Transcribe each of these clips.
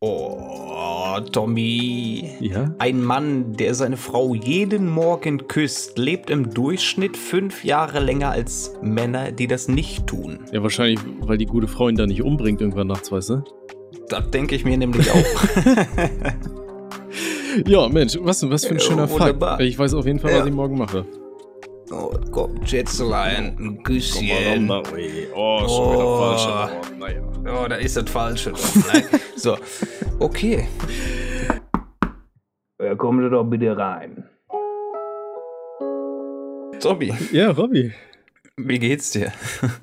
Oh, Tommy. Ja? Ein Mann, der seine Frau jeden Morgen küsst, lebt im Durchschnitt fünf Jahre länger als Männer, die das nicht tun. Ja, wahrscheinlich, weil die gute Frau ihn da nicht umbringt irgendwann nachts, weißt du? Das denke ich mir nämlich auch. Ja, Mensch, was, was für ein Ja, schöner Fakt. wunderbar. Ich weiß auf jeden Fall, Ja. was ich morgen mache. oh, komm, Schätzelein, ein Küsschen. Oh, schon wieder falsch, aber aber naja. Oh, da ist das Falsche. So, okay. Ja, kommen Sie doch bitte rein. Tommy, Ja, Robby. wie geht's dir?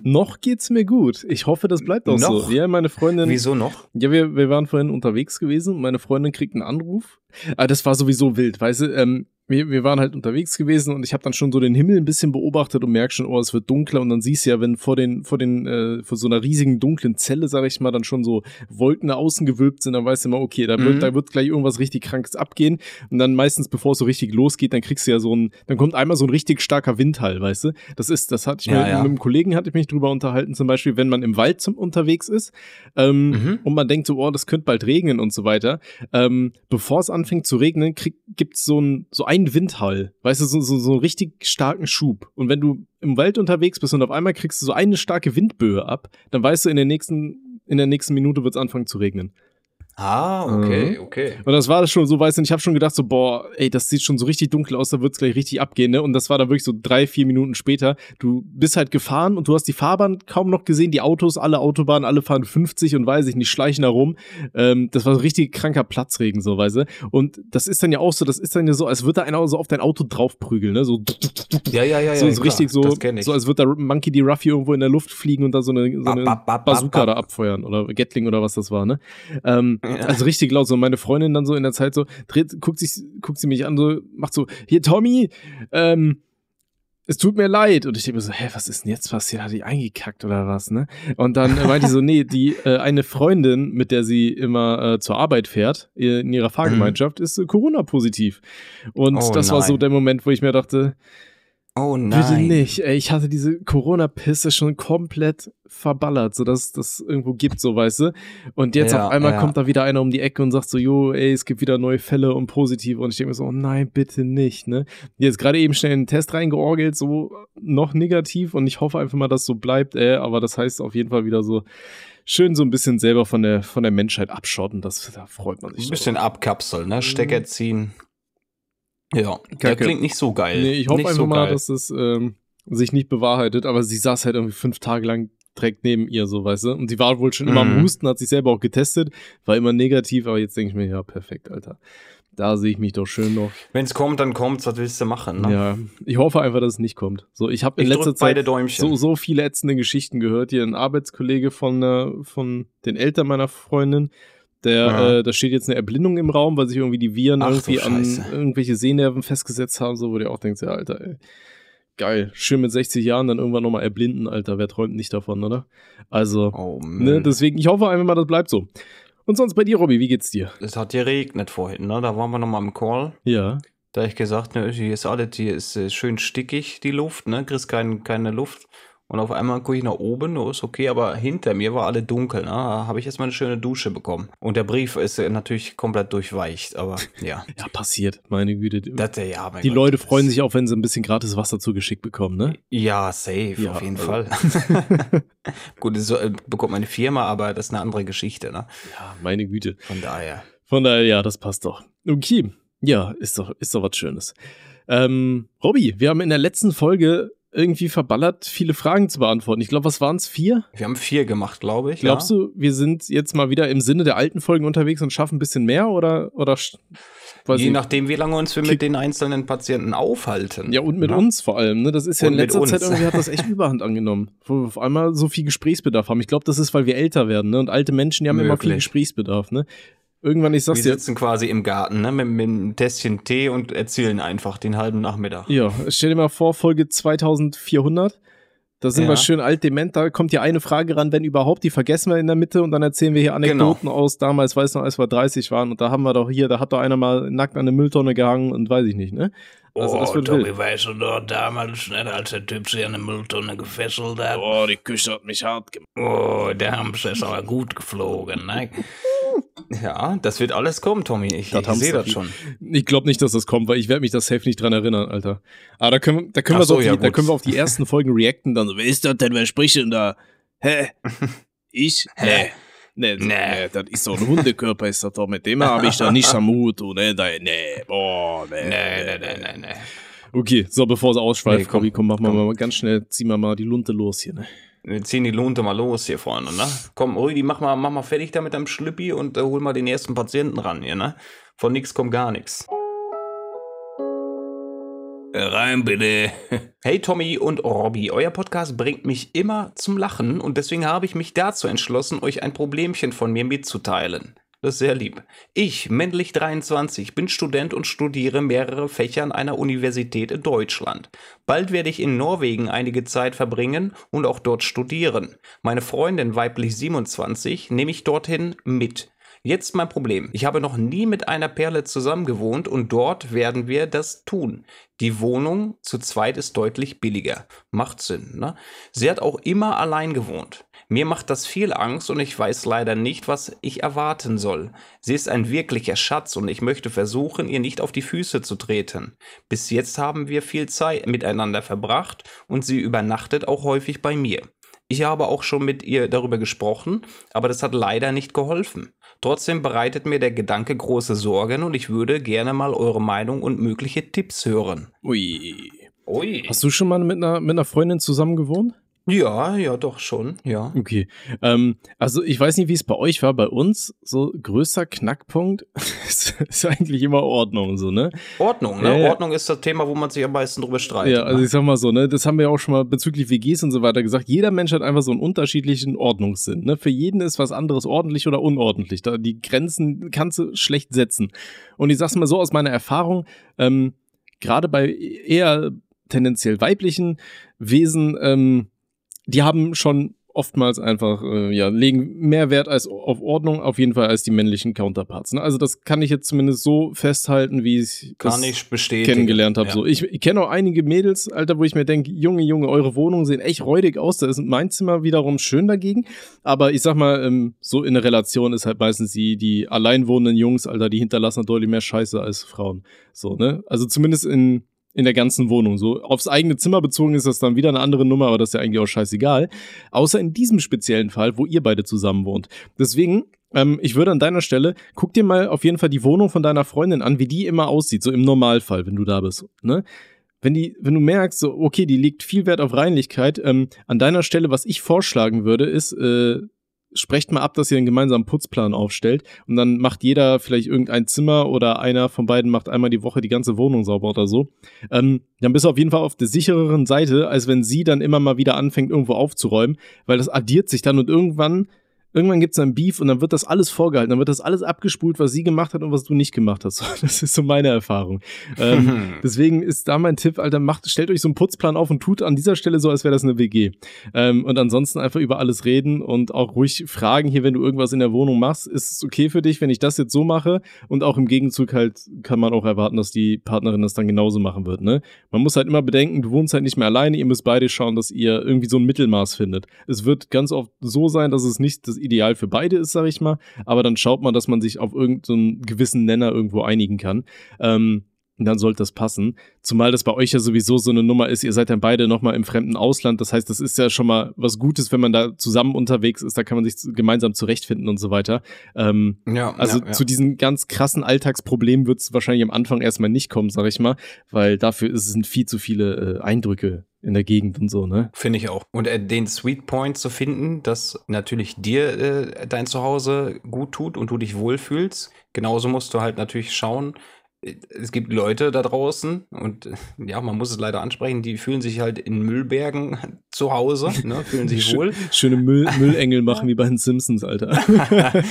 Noch geht's mir gut. Ich hoffe, das bleibt auch Noch? so. Ja, meine Freundin. Wieso noch? Ja, wir, wir waren vorhin unterwegs gewesen. Meine Freundin kriegt einen Anruf. Ah, das war sowieso wild, weißt du? Ähm, wir, wir waren halt unterwegs gewesen und ich habe dann schon so den Himmel ein bisschen beobachtet und merk schon, oh, es wird dunkler und dann siehst du ja, wenn vor den, vor den, äh, vor so einer riesigen dunklen Zelle, sag ich mal, dann schon so Wolken nach außen gewölbt sind, dann weißt du immer, okay, da wird, Mhm. da wird gleich irgendwas richtig Krankes abgehen und dann meistens, bevor es so richtig losgeht, dann kriegst du ja so ein, dann kommt einmal so ein richtig starker Windhall, weißt du? Das ist, das hatte ich Ja, mir, ja. mit einem Kollegen hatte ich mich drüber unterhalten, zum Beispiel, wenn man im Wald zum, unterwegs ist, ähm, Mhm. und man denkt so, oh, das könnte bald regnen und so weiter. Ähm, bevor es anfängt zu regnen, gibt es so, ein, so einen Windhall, weißt du, so, so, so einen richtig starken Schub. Und wenn du im Wald unterwegs bist und auf einmal kriegst du so eine starke Windböe ab, dann weißt du, in der nächsten, in der nächsten Minute wird es anfangen zu regnen. Ah, okay, Mhm. okay. Und das war schon so, weißt du, ich habe schon gedacht, so, boah, ey, das sieht schon so richtig dunkel aus, da wird's gleich richtig abgehen, ne? Und das war dann wirklich so drei, vier Minuten später. Du bist halt gefahren und du hast die Fahrbahn kaum noch gesehen, die Autos, alle Autobahnen, alle fahren 50 und weiß ich nicht, schleichen da rum. Ähm, das war so richtig kranker Platzregen, so, weißt du? Und das ist dann ja auch so, das ist dann ja so, als würde da einer so auf dein Auto draufprügeln, ne? So, Ja, ja, ja, ja. so, so klar, richtig so, Das so als würde da Monkey D. Ruffy irgendwo in der Luft fliegen und da so eine, so eine Bap, bap, bap, Bazooka da abfeuern oder Gatling oder was das war, ne? Ähm, Ja. Also richtig laut. So meine Freundin dann so in der Zeit so, dreht, guckt, sich, guckt sie mich an, so, macht so, hier Tommy, ähm, es tut mir leid. Und ich denke mir so, hä, was ist denn jetzt passiert? Hat die eingekackt oder was, ne? Und dann meinte sie so, nee, die äh, eine Freundin, mit der sie immer äh, zur Arbeit fährt, äh, in ihrer Fahrgemeinschaft, ist äh, Corona-positiv. Und Oh das war so nein. der Moment, wo ich mir dachte, oh Bitte nein. nicht. Ey, ich hatte diese Corona-Pisse schon komplett verballert, sodass das irgendwo gibt, so weißt du. Und jetzt Ja, auf einmal ja. kommt da wieder einer um die Ecke und sagt so, jo, ey, es gibt wieder neue Fälle und positiv. Und ich denke mir so, oh nein, bitte nicht, ne? Jetzt gerade eben schnell einen Test reingeorgelt, so noch negativ und ich hoffe einfach mal, dass so bleibt, ey. Aber das heißt auf jeden Fall wieder so schön so ein bisschen selber von der, von der Menschheit abschotten. Das, da freut man sich Ein bisschen abkapseln, ne? Stecker ziehen. Ja, der Kacke. klingt nicht so geil. Nee, ich hoffe nicht einfach so mal, geil. dass es ähm, sich nicht bewahrheitet, aber sie saß halt irgendwie fünf Tage lang direkt neben ihr, so weißt du. Und sie war wohl schon immer am Mhm. Husten, hat sich selber auch getestet, war immer negativ, aber jetzt denke ich mir, ja, perfekt, Alter. Da sehe ich mich doch schön noch. Wenn es kommt, dann kommt's. Was willst du machen, ne? Ja, ich hoffe einfach, dass es nicht kommt. So, ich habe in Ich letzter Zeit so, so viele ätzende Geschichten gehört. Hier ein Arbeitskollege von, äh, von den Eltern meiner Freundin, der, Ja. äh, da steht jetzt eine Erblindung im Raum, weil sich irgendwie die Viren Ach irgendwie an irgendwelche Sehnerven festgesetzt haben, so wo du auch denkst, ja, Alter, ey, geil, schön mit 60 Jahren dann irgendwann nochmal erblinden, Alter, wer träumt nicht davon, oder? Also, Oh ne, deswegen, ich hoffe einfach mal, das bleibt so. Und sonst bei dir, Robby, wie geht's dir? es hat geregnet vorhin, ne? Da waren wir nochmal im Call. Ja. Da ich gesagt, ne, hier ist alles, hier ist äh, schön stickig, die Luft, ne? Kriegst kein, keine Luft. Und auf einmal gucke ich nach oben, no, ist okay, aber hinter mir war alle dunkel, ne? Da habe ich erstmal eine schöne Dusche bekommen. Und der Brief ist äh, natürlich komplett durchweicht, aber ja. Ja, passiert, meine Güte. Das, äh, ja mein die Gott, Leute das- freuen sich auch, wenn sie ein bisschen gratis Wasser zugeschickt bekommen, ne? Ja, safe, Ja, auf jeden also- Fall. Gut, so äh, bekommt meine Firma, aber das ist eine andere Geschichte, ne? Ja, meine Güte. Von daher. Von daher, ja, das passt doch. Okay. Ja, ist doch, ist doch was Schönes. Ähm, Robby, wir haben in der letzten Folge irgendwie verballert, viele Fragen zu beantworten. Ich glaube, was waren es? Vier? Wir haben vier gemacht, glaube ich. Glaubst ja? du, wir sind jetzt mal wieder im Sinne der alten Folgen unterwegs und schaffen ein bisschen mehr oder, oder Je nachdem, wie lange uns wir mit den einzelnen Patienten aufhalten. Ja, und mit ne? uns vor allem, ne? Das ist ja Und in letzter Zeit irgendwie hat das echt Überhand angenommen. Wo wir auf einmal so viel Gesprächsbedarf haben. Ich glaube, das ist, weil wir älter werden, ne? Und alte Menschen, die haben immer viel Möglich. Gesprächsbedarf, ne? Irgendwann, ich Wir sag's dir, sitzen quasi im Garten, ne, mit, mit einem Tässchen Tee und erzählen einfach den halben Nachmittag. Ja, stell dir mal vor, Folge 2400. Da sind Ja. wir schön alt dement, da kommt ja eine Frage ran, wenn überhaupt, die vergessen wir in der Mitte und dann erzählen wir hier Anekdoten aus damals, weiß noch, als wir 30 waren und da haben wir doch hier, da hat doch einer mal nackt an eine Mülltonne gehangen und weiß ich nicht, ne? Also das wird wild. weißt du doch damals, als der Typ sich an eine Mülltonne gefesselt hat. Oh, die Küche hat mich hart gemacht. Oh, der Hamster ist aber gut geflogen, ne? Ja, das wird alles kommen, Tommy. Ich, ich sehe das schon. Ich glaube nicht, dass das kommt, weil ich werde mich das safe nicht dran erinnern, Alter. Aber da können, da können, wir, so so, auf die, ja, da können wir auf die ersten Folgen reacten. Dann so, wer ist das denn? Wer spricht denn da? Hä? Ich? Nee. Nee, nee. Nee. das ist so ein Hundekörper, ist das doch. Mit dem habe ich da nicht am Hut. Oh, nee, da, nee, boah, nee, Nee, nee, nee, nee, nee. Okay, so, bevor es ausschweift, Nee, komm, Kobi, komm, mach mal, komm. mal ganz schnell, zieh mal mal die Lunte los hier, ne? Wir ziehen die Lunte mal los hier vorne, ne? Komm, Rüdi, mach mal, mach mal fertig da mit deinem Schlüppi und äh, hol mal den ersten Patienten ran hier, ne? Von nix kommt gar nichts. Rein bitte. Hey Tommy und Robby, euer Podcast bringt mich immer zum Lachen und deswegen habe ich mich dazu entschlossen, euch ein Problemchen von mir mitzuteilen. Das ist sehr lieb. Ich, männlich 23, bin Student und studiere mehrere Fächer an einer Universität in Deutschland. Bald werde ich in Norwegen einige Zeit verbringen und auch dort studieren. Meine Freundin, weiblich 27, nehme ich dorthin mit. Jetzt mein Problem. Ich habe noch nie mit einer Perle zusammen gewohnt und dort werden wir das tun. Die Wohnung zu zweit ist deutlich billiger. Macht Sinn, ne? Sie hat auch immer allein gewohnt. Mir macht das viel Angst und ich weiß leider nicht, was ich erwarten soll. Sie ist ein wirklicher Schatz und ich möchte versuchen, ihr nicht auf die Füße zu treten. Bis jetzt haben wir viel Zeit miteinander verbracht und sie übernachtet auch häufig bei mir. Ich habe auch schon mit ihr darüber gesprochen, aber das hat leider nicht geholfen. Trotzdem bereitet mir der Gedanke große Sorgen und ich würde gerne mal eure Meinung und mögliche Tipps hören. Ui. Ui. Hast du schon mal mit einer, mit einer Freundin zusammen gewohnt? Ja, ja, doch schon, ja. Okay. Ähm, also ich weiß nicht, wie es bei euch war. Bei uns, so größter Knackpunkt ist, ist eigentlich immer Ordnung, so, ne? Ordnung, ne? Ja. Ordnung ist das Thema, wo man sich am meisten drüber streitet. Ja, also ne? ich sag mal so, ne, das haben wir auch schon mal bezüglich WGs und so weiter gesagt. Jeder Mensch hat einfach so einen unterschiedlichen Ordnungssinn. Ne? Für jeden ist was anderes ordentlich oder unordentlich. Da die Grenzen kannst du schlecht setzen. Und ich sag's mal so aus meiner Erfahrung, ähm, gerade bei eher tendenziell weiblichen Wesen, ähm, die haben schon oftmals einfach, äh, ja, legen mehr Wert als auf Ordnung, auf jeden Fall als die männlichen Counterparts. Ne? Also das kann ich jetzt zumindest so festhalten, wie ich Kann ich bestätigen. kennengelernt habe. Ja. So, ich, ich kenne auch einige Mädels, Alter, wo ich mir denke, Junge, Junge, eure Wohnungen sehen echt räudig aus. Da ist mein Zimmer wiederum schön dagegen. Aber ich sag mal, ähm, so in der Relation ist halt meistens die, die allein wohnenden Jungs, Alter, die hinterlassen deutlich mehr Scheiße als Frauen. So, ne? Also zumindest in, in der ganzen Wohnung. So, aufs eigene Zimmer bezogen ist das dann wieder eine andere Nummer, aber das ist ja eigentlich auch scheißegal. Außer in diesem speziellen Fall, wo ihr beide zusammen wohnt. Deswegen, ähm, ich würde an deiner Stelle, guck dir mal auf jeden Fall die Wohnung von deiner Freundin an, wie die immer aussieht, so im Normalfall, wenn du da bist. Ne? Wenn, die, wenn du merkst, so, okay, die legt viel Wert auf Reinlichkeit, ähm, an deiner Stelle, was ich vorschlagen würde, ist, äh, sprecht mal ab, dass ihr einen gemeinsamen Putzplan aufstellt und dann macht jeder vielleicht irgendein Zimmer oder einer von beiden macht einmal die Woche die ganze Wohnung sauber oder so. Ähm, dann bist du auf jeden Fall auf der sichereren Seite, als wenn sie dann immer mal wieder anfängt, irgendwo aufzuräumen, weil das addiert sich dann und irgendwann, irgendwann gibt's dann Beef und dann wird das alles vorgehalten, dann wird das alles abgespult, was sie gemacht hat und was du nicht gemacht hast. Das ist so meine Erfahrung. Ähm, deswegen ist da mein Tipp, Alter, macht, stellt euch so einen Putzplan auf und tut an dieser Stelle so, als wäre das eine WG. Ähm, und ansonsten einfach über alles reden und auch ruhig fragen hier, wenn du irgendwas in der Wohnung machst, ist es okay für dich, wenn ich das jetzt so mache? Und auch im Gegenzug halt kann man auch erwarten, dass die Partnerin das dann genauso machen wird, ne? Man muss halt immer bedenken, du wohnst halt nicht mehr alleine, ihr müsst beide schauen, dass ihr irgendwie so ein Mittelmaß findet. Es wird ganz oft so sein, dass es nicht das Ideal für beide ist, sag ich mal, aber dann schaut man, dass man sich auf irgendeinen gewissen Nenner irgendwo einigen kann. Ähm, dann sollte das passen. Zumal das bei euch ja sowieso so eine Nummer ist, ihr seid dann beide nochmal im fremden Ausland. Das heißt, das ist ja schon mal was Gutes, wenn man da zusammen unterwegs ist. Da kann man sich gemeinsam zurechtfinden und so weiter. Ähm, ja, also ja, ja. zu diesen ganz krassen Alltagsproblemen wird es wahrscheinlich am Anfang erstmal nicht kommen, sag ich mal, weil dafür sind viel zu viele äh, Eindrücke in der Gegend und so, ne? Finde ich auch. Und äh, den Sweet Point zu finden, dass natürlich dir äh, dein Zuhause gut tut und du dich wohlfühlst. Genauso musst du halt natürlich schauen. äh, Es gibt Leute da draußen und äh, ja, man muss es leider ansprechen, die fühlen sich halt in Müllbergen zu Hause, ne, fühlen sich wohl. Schöne Müll Müllengel machen wie bei den Simpsons, Alter.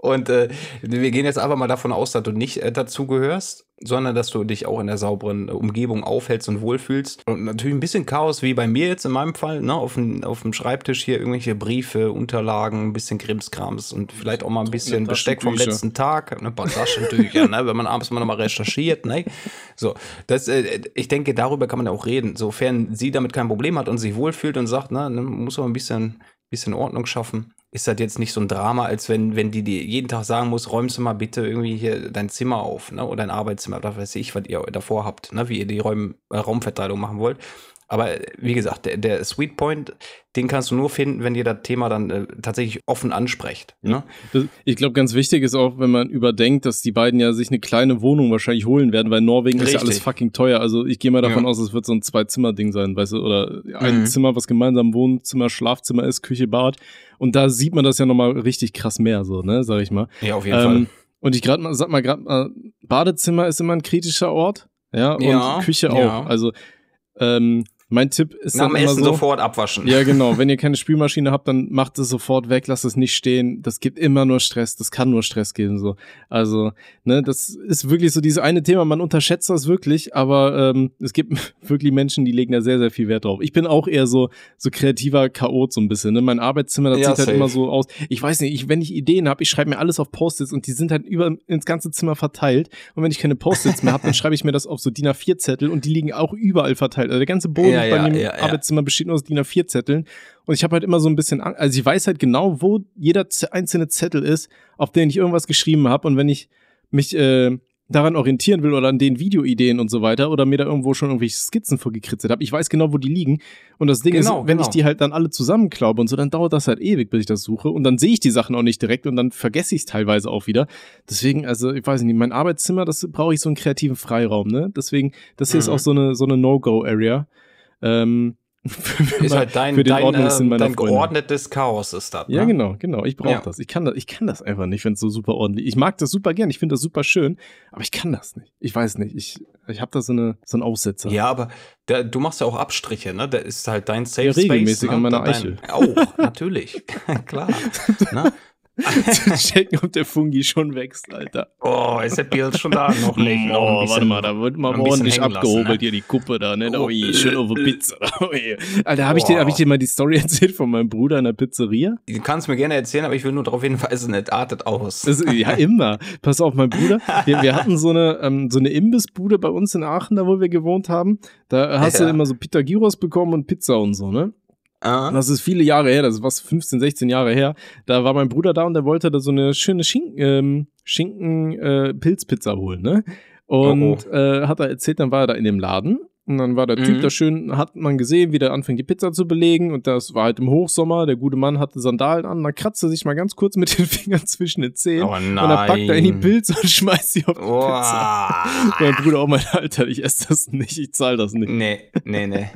Und äh, wir gehen jetzt einfach mal davon aus, dass du nicht äh, dazugehörst, sondern dass du dich auch in der sauberen äh, Umgebung aufhältst und wohlfühlst. Und natürlich ein bisschen Chaos, wie bei mir jetzt in meinem Fall, ne? auf, dem, auf dem Schreibtisch hier irgendwelche Briefe, Unterlagen, ein bisschen Krimskrams und vielleicht auch mal ein bisschen Besteck vom letzten Tag, ne? ein paar Taschentücher, ne? wenn man abends mal nochmal recherchiert. Ne? So, das, äh, ich denke, darüber kann man auch reden. Sofern sie damit kein Problem hat und sich wohlfühlt und sagt, na, ne, muss man ein bisschen, bisschen Ordnung schaffen, ist das jetzt nicht so ein Drama, als wenn, wenn die dir jeden Tag sagen muss, räumst du mal bitte irgendwie hier dein Zimmer auf, ne? Oder dein Arbeitszimmer, oder weiß ich, was ihr davor habt, ne? Wie ihr die Räum, äh, Raumverteilung machen wollt. Aber äh, wie gesagt, der, der Sweet Point, den kannst du nur finden, wenn ihr das Thema dann äh, tatsächlich offen ansprecht. Ne? Das, ich glaube, ganz wichtig ist auch, wenn man überdenkt, dass die beiden ja sich eine kleine Wohnung wahrscheinlich holen werden, weil Norwegen ist ja alles Richtig. fucking teuer. Also ich gehe mal davon Ja. aus, es wird so ein Zwei-Zimmer-Ding sein, weißt du, oder ein Mhm. Zimmer, was gemeinsam Wohnzimmer, Schlafzimmer ist, Küche, Bad. Und da sieht man das ja nochmal richtig krass mehr, so, ne, sag ich mal. Ja, auf jeden Ähm, Fall. und ich gerade mal, sag mal gerade mal, Badezimmer ist immer ein kritischer Ort, ja, und Ja, Küche auch. ja. Also ähm, mein Tipp ist Nach dem immer Essen so, sofort abwaschen. ja, genau. Wenn ihr keine Spülmaschine habt, dann macht es sofort weg, lasst es nicht stehen. Das gibt immer nur Stress. Das kann nur Stress geben, so. Also, ne, das ist wirklich so dieses eine Thema. Man unterschätzt das wirklich, aber ähm, es gibt wirklich Menschen, die legen da sehr, sehr viel Wert drauf. Ich bin auch eher so, so kreativer Chaot so ein bisschen. Ne? Mein Arbeitszimmer, das Ja, sieht halt safe. immer so aus. Ich weiß nicht, ich, wenn ich Ideen habe, ich schreibe mir alles auf Post-its und die sind halt über ins ganze Zimmer verteilt. Und wenn ich keine Post-its mehr habe, dann schreibe ich mir das auf so DIN A4-Zettel und die liegen auch überall verteilt. Also der ganze Boden Ja, bei ja, mir im ja, ja. Arbeitszimmer besteht nur aus DIN A4-Zetteln. Und ich habe halt immer so ein bisschen, Ang- also ich weiß halt genau, wo jeder einzelne Zettel ist, auf den ich irgendwas geschrieben habe. Und wenn ich mich äh, daran orientieren will oder an den Videoideen und so weiter oder mir da irgendwo schon irgendwelche Skizzen vorgekritzelt habe, ich weiß genau, wo die liegen. Und das Ding Genau, ist, wenn genau. ich die halt dann alle zusammenklaube und so, dann dauert das halt ewig, bis ich das suche. Und dann sehe ich die Sachen auch nicht direkt und dann vergesse ich es teilweise auch wieder. Deswegen, also ich weiß nicht, mein Arbeitszimmer, das brauche ich so einen kreativen Freiraum, ne? Deswegen, das hier ist Mhm. auch so eine, so eine No-Go-Area. Ähm, für ist halt dein, für den dein, Ordnungssinn ähm, meiner dein Freunde. geordnetes Chaos ist das. Ja, ne? genau, genau. Ich brauche Ja. das. Ich kann das. Ich kann das einfach nicht, wenn es so super ordentlich. Ich mag das super gern. Ich finde das super schön, aber ich kann das nicht. Ich weiß nicht. Ich, ich habe da so eine so einen Aussetzer. Ja, aber da, du machst ja auch Abstriche, ne? Da ist halt dein Safe Ja, regelmäßig Space. an ne? meiner dein, Eichel. Auch, natürlich. Klar. ne? Checken, ob der Fungi schon wächst, Alter. Oh, ist der Bier schon da? Noch nicht. noch ein Oh, bisschen- warte mal, da wird mal ordentlich hängen lassen, abgehobelt ne? hier die Kuppe da, ne? Oh, Ui, schön auf der äh. Pizza. Ui. Alter, habe ich, dir- hab ich dir mal die Story erzählt von meinem Bruder in der Pizzeria? Du kannst mir gerne erzählen, aber ich will nur darauf hinweisen, es artet aus. Das, ja, immer. Pass auf, mein Bruder. Wir, wir hatten so eine, ähm, so eine Imbissbude bei uns in Aachen, da wo wir gewohnt haben. Da hast Ja. du immer so Pita Gyros bekommen und Pizza und so, ne? Ah, Das ist viele Jahre her, das ist was 15, 16 Jahre her. Da war mein Bruder da und der wollte da so eine schöne Schinken, ähm, Schinken äh, Pilzpizza holen, ne? Und Oh, Äh, hat er erzählt, dann war er da in dem Laden und dann war der Typ Mhm. da schön, hat man gesehen, wie der anfängt die Pizza zu belegen und das war halt im Hochsommer, der gute Mann hatte Sandalen an, dann kratzte sich mal ganz kurz mit den Fingern zwischen den Zehen oh nein. und dann packt er in die Pilze und schmeißt sie auf die Oh. Pizza. Mein Bruder auch mein Alter, ich esse das nicht, ich zahl das nicht. Nee, nee, nee.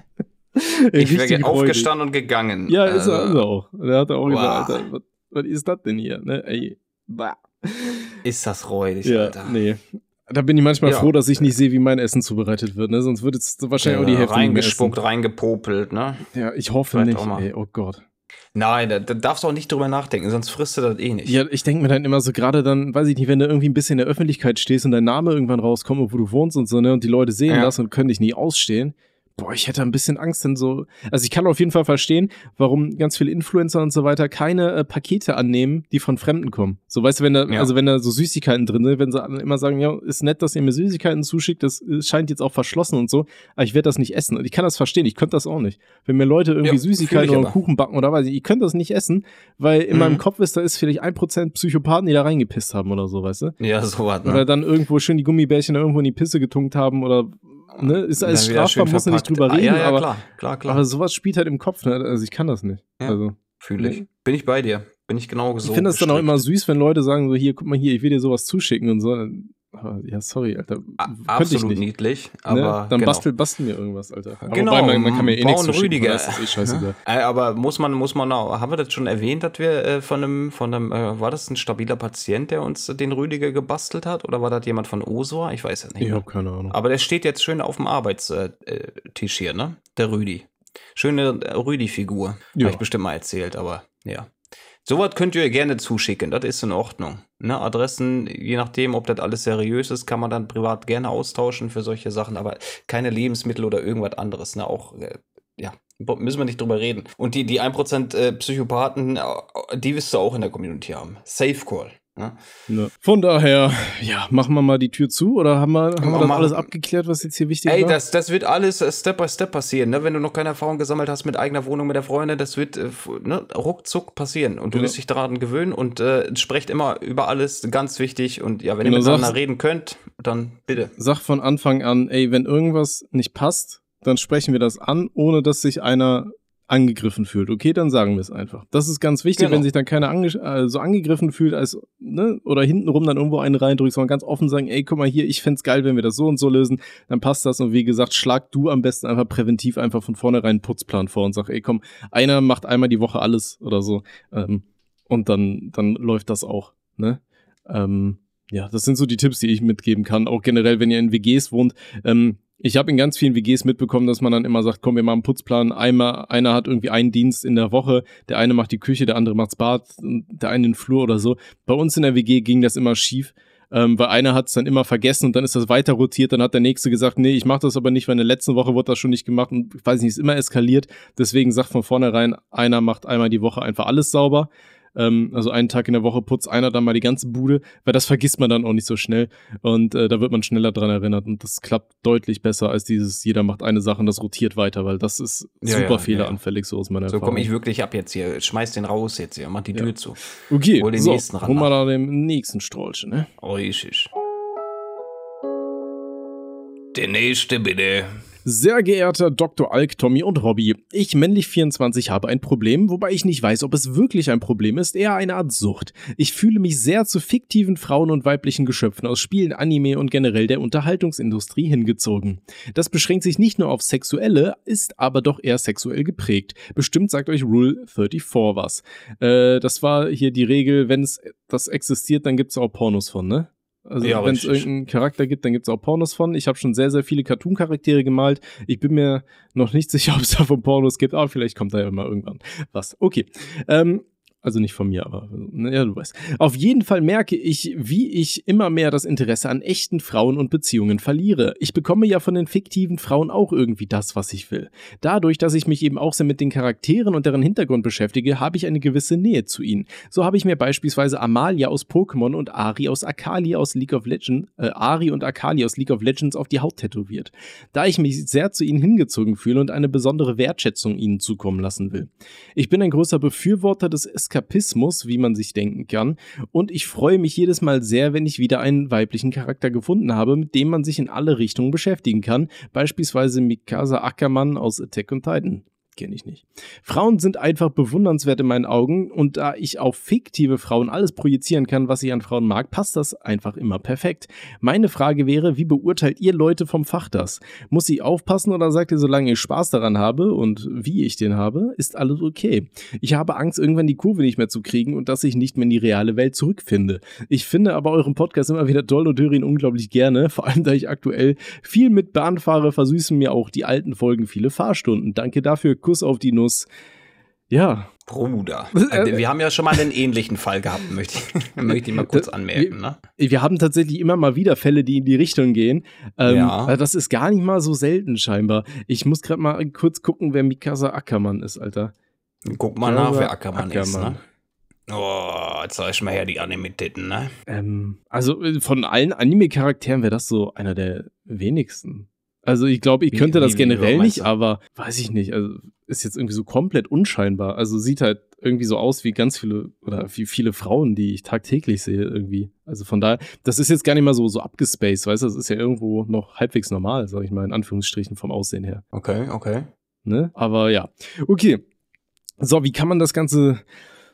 Ich wäre aufgestanden und gegangen. Ja, ist er, Also, auch. Und er hat auch Wow. gesagt, Alter, was, was ist das denn hier? Ne? Ey, bah. Ist das räudig, Ja, Alter. nee. Da bin ich manchmal Ja. froh, dass ich nicht sehe, wie mein Essen zubereitet wird, ne? Sonst würde es wahrscheinlich auch die Hälfte reingespuckt, reingepopelt, ne? Ja, ich hoffe Vielleicht nicht. Ey, oh Gott. Nein, da, da darfst du auch nicht drüber nachdenken, sonst frisst du das eh nicht. Ja, ich denke mir dann immer so, gerade dann, weiß ich nicht, wenn du irgendwie ein bisschen in der Öffentlichkeit stehst und dein Name irgendwann rauskommt, wo du wohnst und so, ne, und die Leute sehen Ja. das und können dich nie ausstehen. Boah, ich hätte ein bisschen Angst, denn so. Also ich kann auf jeden Fall verstehen, warum ganz viele Influencer und so weiter keine äh, Pakete annehmen, die von Fremden kommen. So, weißt du, wenn da, Ja. also wenn da so Süßigkeiten drin sind, wenn sie immer sagen, ja, ist nett, dass ihr mir Süßigkeiten zuschickt, das äh, scheint jetzt auch verschlossen und so, aber ich werde das nicht essen. Und ich kann das verstehen, ich könnte das auch nicht. Wenn mir Leute irgendwie Ja, Süßigkeiten oder aber. Kuchen backen oder weiß ich, ich könnte das nicht essen, weil in Mhm. meinem Kopf ist, da ist vielleicht ein Prozent Psychopathen, die da reingepisst haben oder so, weißt du? Ja, so was, Oder ne? dann irgendwo schön die Gummibärchen irgendwo in die Pisse getunkt haben oder, ne? Ist alles strafbar, muss man nicht drüber Ah, reden, Ja, ja, aber, klar, klar, klar. aber sowas spielt halt im Kopf, ne? Also ich kann das nicht. Ja. Also Fühle ich. Nee. Bin ich bei dir. Bin ich genau so. ich finde das dann auch immer süß, wenn Leute sagen so, hier, guck mal hier, ich will dir sowas zuschicken und so. Ja, sorry, Alter. Absolut nicht. niedlich, Ne? aber Dann genau. bastel, bastel mir irgendwas, Alter. Aber Genau, wobei, man, man kann mir eh nichts Rüdiger. das ist eh scheißegal. Äh, Aber muss man, muss man auch, haben wir das schon erwähnt, dass wir äh, von einem, von einem, äh, war das ein stabiler Patient, der uns den Rüdiger gebastelt hat? Oder war das jemand von Osor? Ich weiß es nicht. Ich habe keine Ahnung. Aber der steht jetzt schön auf dem Arbeitstisch hier, ne? Der Rüdi. Schöne äh, Rüdi-Figur. Ja. Habe ich bestimmt mal erzählt, aber ja. Sowas könnt ihr gerne zuschicken, das ist in Ordnung. Ne, Adressen, je nachdem, ob das alles seriös ist, kann man dann privat gerne austauschen für solche Sachen, aber keine Lebensmittel oder irgendwas anderes. Ne, auch, äh, ja, müssen wir nicht drüber reden. Und die, die 1% äh, Psychopathen, äh, die wirst du auch in der Community haben. Safe Call. Ne? Ne. Von daher, ja, machen wir mal die Tür zu oder haben wir, haben wir das alles abgeklärt, was jetzt hier wichtig Ey, war? das, das wird alles äh, Step by Step passieren, ne? Wenn du noch keine Erfahrung gesammelt hast mit eigener Wohnung, mit der Freundin, das wird äh, ne, ruckzuck passieren. Und du Ja. wirst dich daran gewöhnen und äh, sprecht immer über alles, ganz wichtig. Und ja, wenn Genau, ihr miteinander sagst- reden könnt, dann bitte. Sag von Anfang an, ey, wenn irgendwas nicht passt, dann sprechen wir das an, ohne dass sich einer angegriffen fühlt. Okay, dann sagen wir es einfach. Das ist ganz wichtig, Genau. wenn sich dann keiner ange äh, so angegriffen fühlt, als, ne, oder hintenrum dann irgendwo einen reindrückt, sondern ganz offen sagen, ey, guck mal hier, ich fänd's geil, wenn wir das so und so lösen, dann passt das. Und wie gesagt, schlag du am besten einfach präventiv einfach von vornherein einen Putzplan vor und sag, ey, komm, einer macht einmal die Woche alles oder so. Ähm, und dann, dann läuft das auch, ne? Ähm, ja, das sind so die Tipps, die ich mitgeben kann. Auch generell, wenn ihr in WGs wohnt. Ähm, ich habe in ganz vielen WGs mitbekommen, dass man dann immer sagt, komm, wir machen einen Putzplan. Einmal, einer hat irgendwie einen Dienst in der Woche, der eine macht die Küche, der andere macht's Bad, der eine den Flur oder so. Bei uns in der WG ging das immer schief. Ähm, weil einer hat es dann immer vergessen und dann ist das weiter rotiert, dann hat der nächste gesagt, nee, ich mache das aber nicht, weil in der letzten Woche wurde das schon nicht gemacht und ich weiß nicht, ist immer eskaliert. Deswegen sagt von vornherein, einer macht einmal die Woche einfach alles sauber. Ähm, also einen Tag in der Woche putzt einer dann mal die ganze Bude, weil das vergisst man dann auch nicht so schnell. Und äh, da wird man schneller dran erinnert. Und das klappt deutlich besser als dieses, jeder macht eine Sache und das rotiert weiter, weil das ist Ja, super ja, fehleranfällig, so aus meiner So Erfahrung. komme ich wirklich ab jetzt hier. Schmeiß den raus jetzt hier, mach die Ja. Tür zu. Okay, Hol den so, nächsten ran, hol mal da den nächsten Strollchen, ne? Richtig. Der nächste bitte. Sehr geehrter Dr. Alk, Tommy und Robby, ich männlich 24 habe ein Problem, wobei ich nicht weiß, ob es wirklich ein Problem ist, eher eine Art Sucht. Ich fühle mich sehr zu fiktiven Frauen und weiblichen Geschöpfen aus Spielen, Anime und generell der Unterhaltungsindustrie hingezogen. Das beschränkt sich nicht nur auf sexuelle, ist aber doch eher sexuell geprägt. Bestimmt sagt euch Rule 34 was. Äh, das war hier die Regel, wenn es das existiert, dann gibt es auch Pornos von, ne? Also Ja, wenn es irgendeinen Charakter gibt, dann gibt es auch Pornos von. Ich habe schon sehr, sehr viele Cartoon-Charaktere gemalt. Ich bin mir noch nicht sicher, ob es davon Pornos gibt, aber vielleicht kommt da ja mal irgendwann was. Okay. Ähm, also nicht von mir, aber naja, du weißt. Auf jeden Fall merke ich, wie ich immer mehr das Interesse an echten Frauen und Beziehungen verliere. Ich bekomme ja von den fiktiven Frauen auch irgendwie das, was ich will. Dadurch, dass ich mich eben auch sehr mit den Charakteren und deren Hintergrund beschäftige, habe ich eine gewisse Nähe zu ihnen. So habe ich mir beispielsweise Amalia aus Pokémon und Ari aus Akali aus League of Legends, äh, Ari und Akali aus League of Legends auf die Haut tätowiert. Da ich mich sehr zu ihnen hingezogen fühle und eine besondere Wertschätzung ihnen zukommen lassen will. Ich bin ein großer Befürworter des Eskapismus, wie man sich denken kann, und ich freue mich jedes Mal sehr, wenn ich wieder einen weiblichen Charakter gefunden habe, mit dem man sich in alle Richtungen beschäftigen kann, beispielsweise Mikasa Ackermann aus Attack on Titan. Kenne ich nicht. Frauen sind einfach bewundernswert in meinen Augen und da ich auf fiktive Frauen alles projizieren kann, was ich an Frauen mag, passt das einfach immer perfekt. Meine Frage wäre, wie beurteilt ihr Leute vom Fach das? Muss ich aufpassen oder sagt ihr, solange ich Spaß daran habe und wie ich den habe, ist alles okay? Ich habe Angst, irgendwann die Kurve nicht mehr zu kriegen und dass ich nicht mehr in die reale Welt zurückfinde. Ich finde aber euren Podcast immer wieder toll und höre ihn unglaublich gerne, vor allem da ich aktuell viel mit Bahn fahre, versüßen mir auch die alten Folgen viele Fahrstunden. Danke dafür, Kuss auf die Nuss. Ja, Bruder. Äh, Also, wir haben ja schon mal einen ähnlichen Fall gehabt, möchte ich, möchte ich mal kurz anmerken. Ne? wir haben tatsächlich immer mal wieder Fälle, die in die Richtung gehen. Ähm, Ja. äh, Das ist gar nicht mal so selten scheinbar. Ich muss gerade mal kurz gucken, wer Mikasa Ackermann ist, Alter. Guck mal nach, wer aber Ackermann, ist. Ackermann. Ne? Oh, jetzt sag ich mal her, die Animitäten, ne? Ähm, also äh, von allen Anime-Charakteren wäre das so einer der wenigsten. Also ich glaube, ich Wie- könnte das wie- wie generell meinst nicht, aber weiß ich nicht. Also ist jetzt irgendwie so komplett unscheinbar. Also sieht halt irgendwie so aus wie ganz viele oder wie viele Frauen, die ich tagtäglich sehe irgendwie. Also von daher, das ist jetzt gar nicht mal so so abgespaced, weißt du? Das ist ja irgendwo noch halbwegs normal, sag ich mal in Anführungsstrichen vom Aussehen her. Okay, okay. Ne? Aber ja, okay. So, wie kann man das Ganze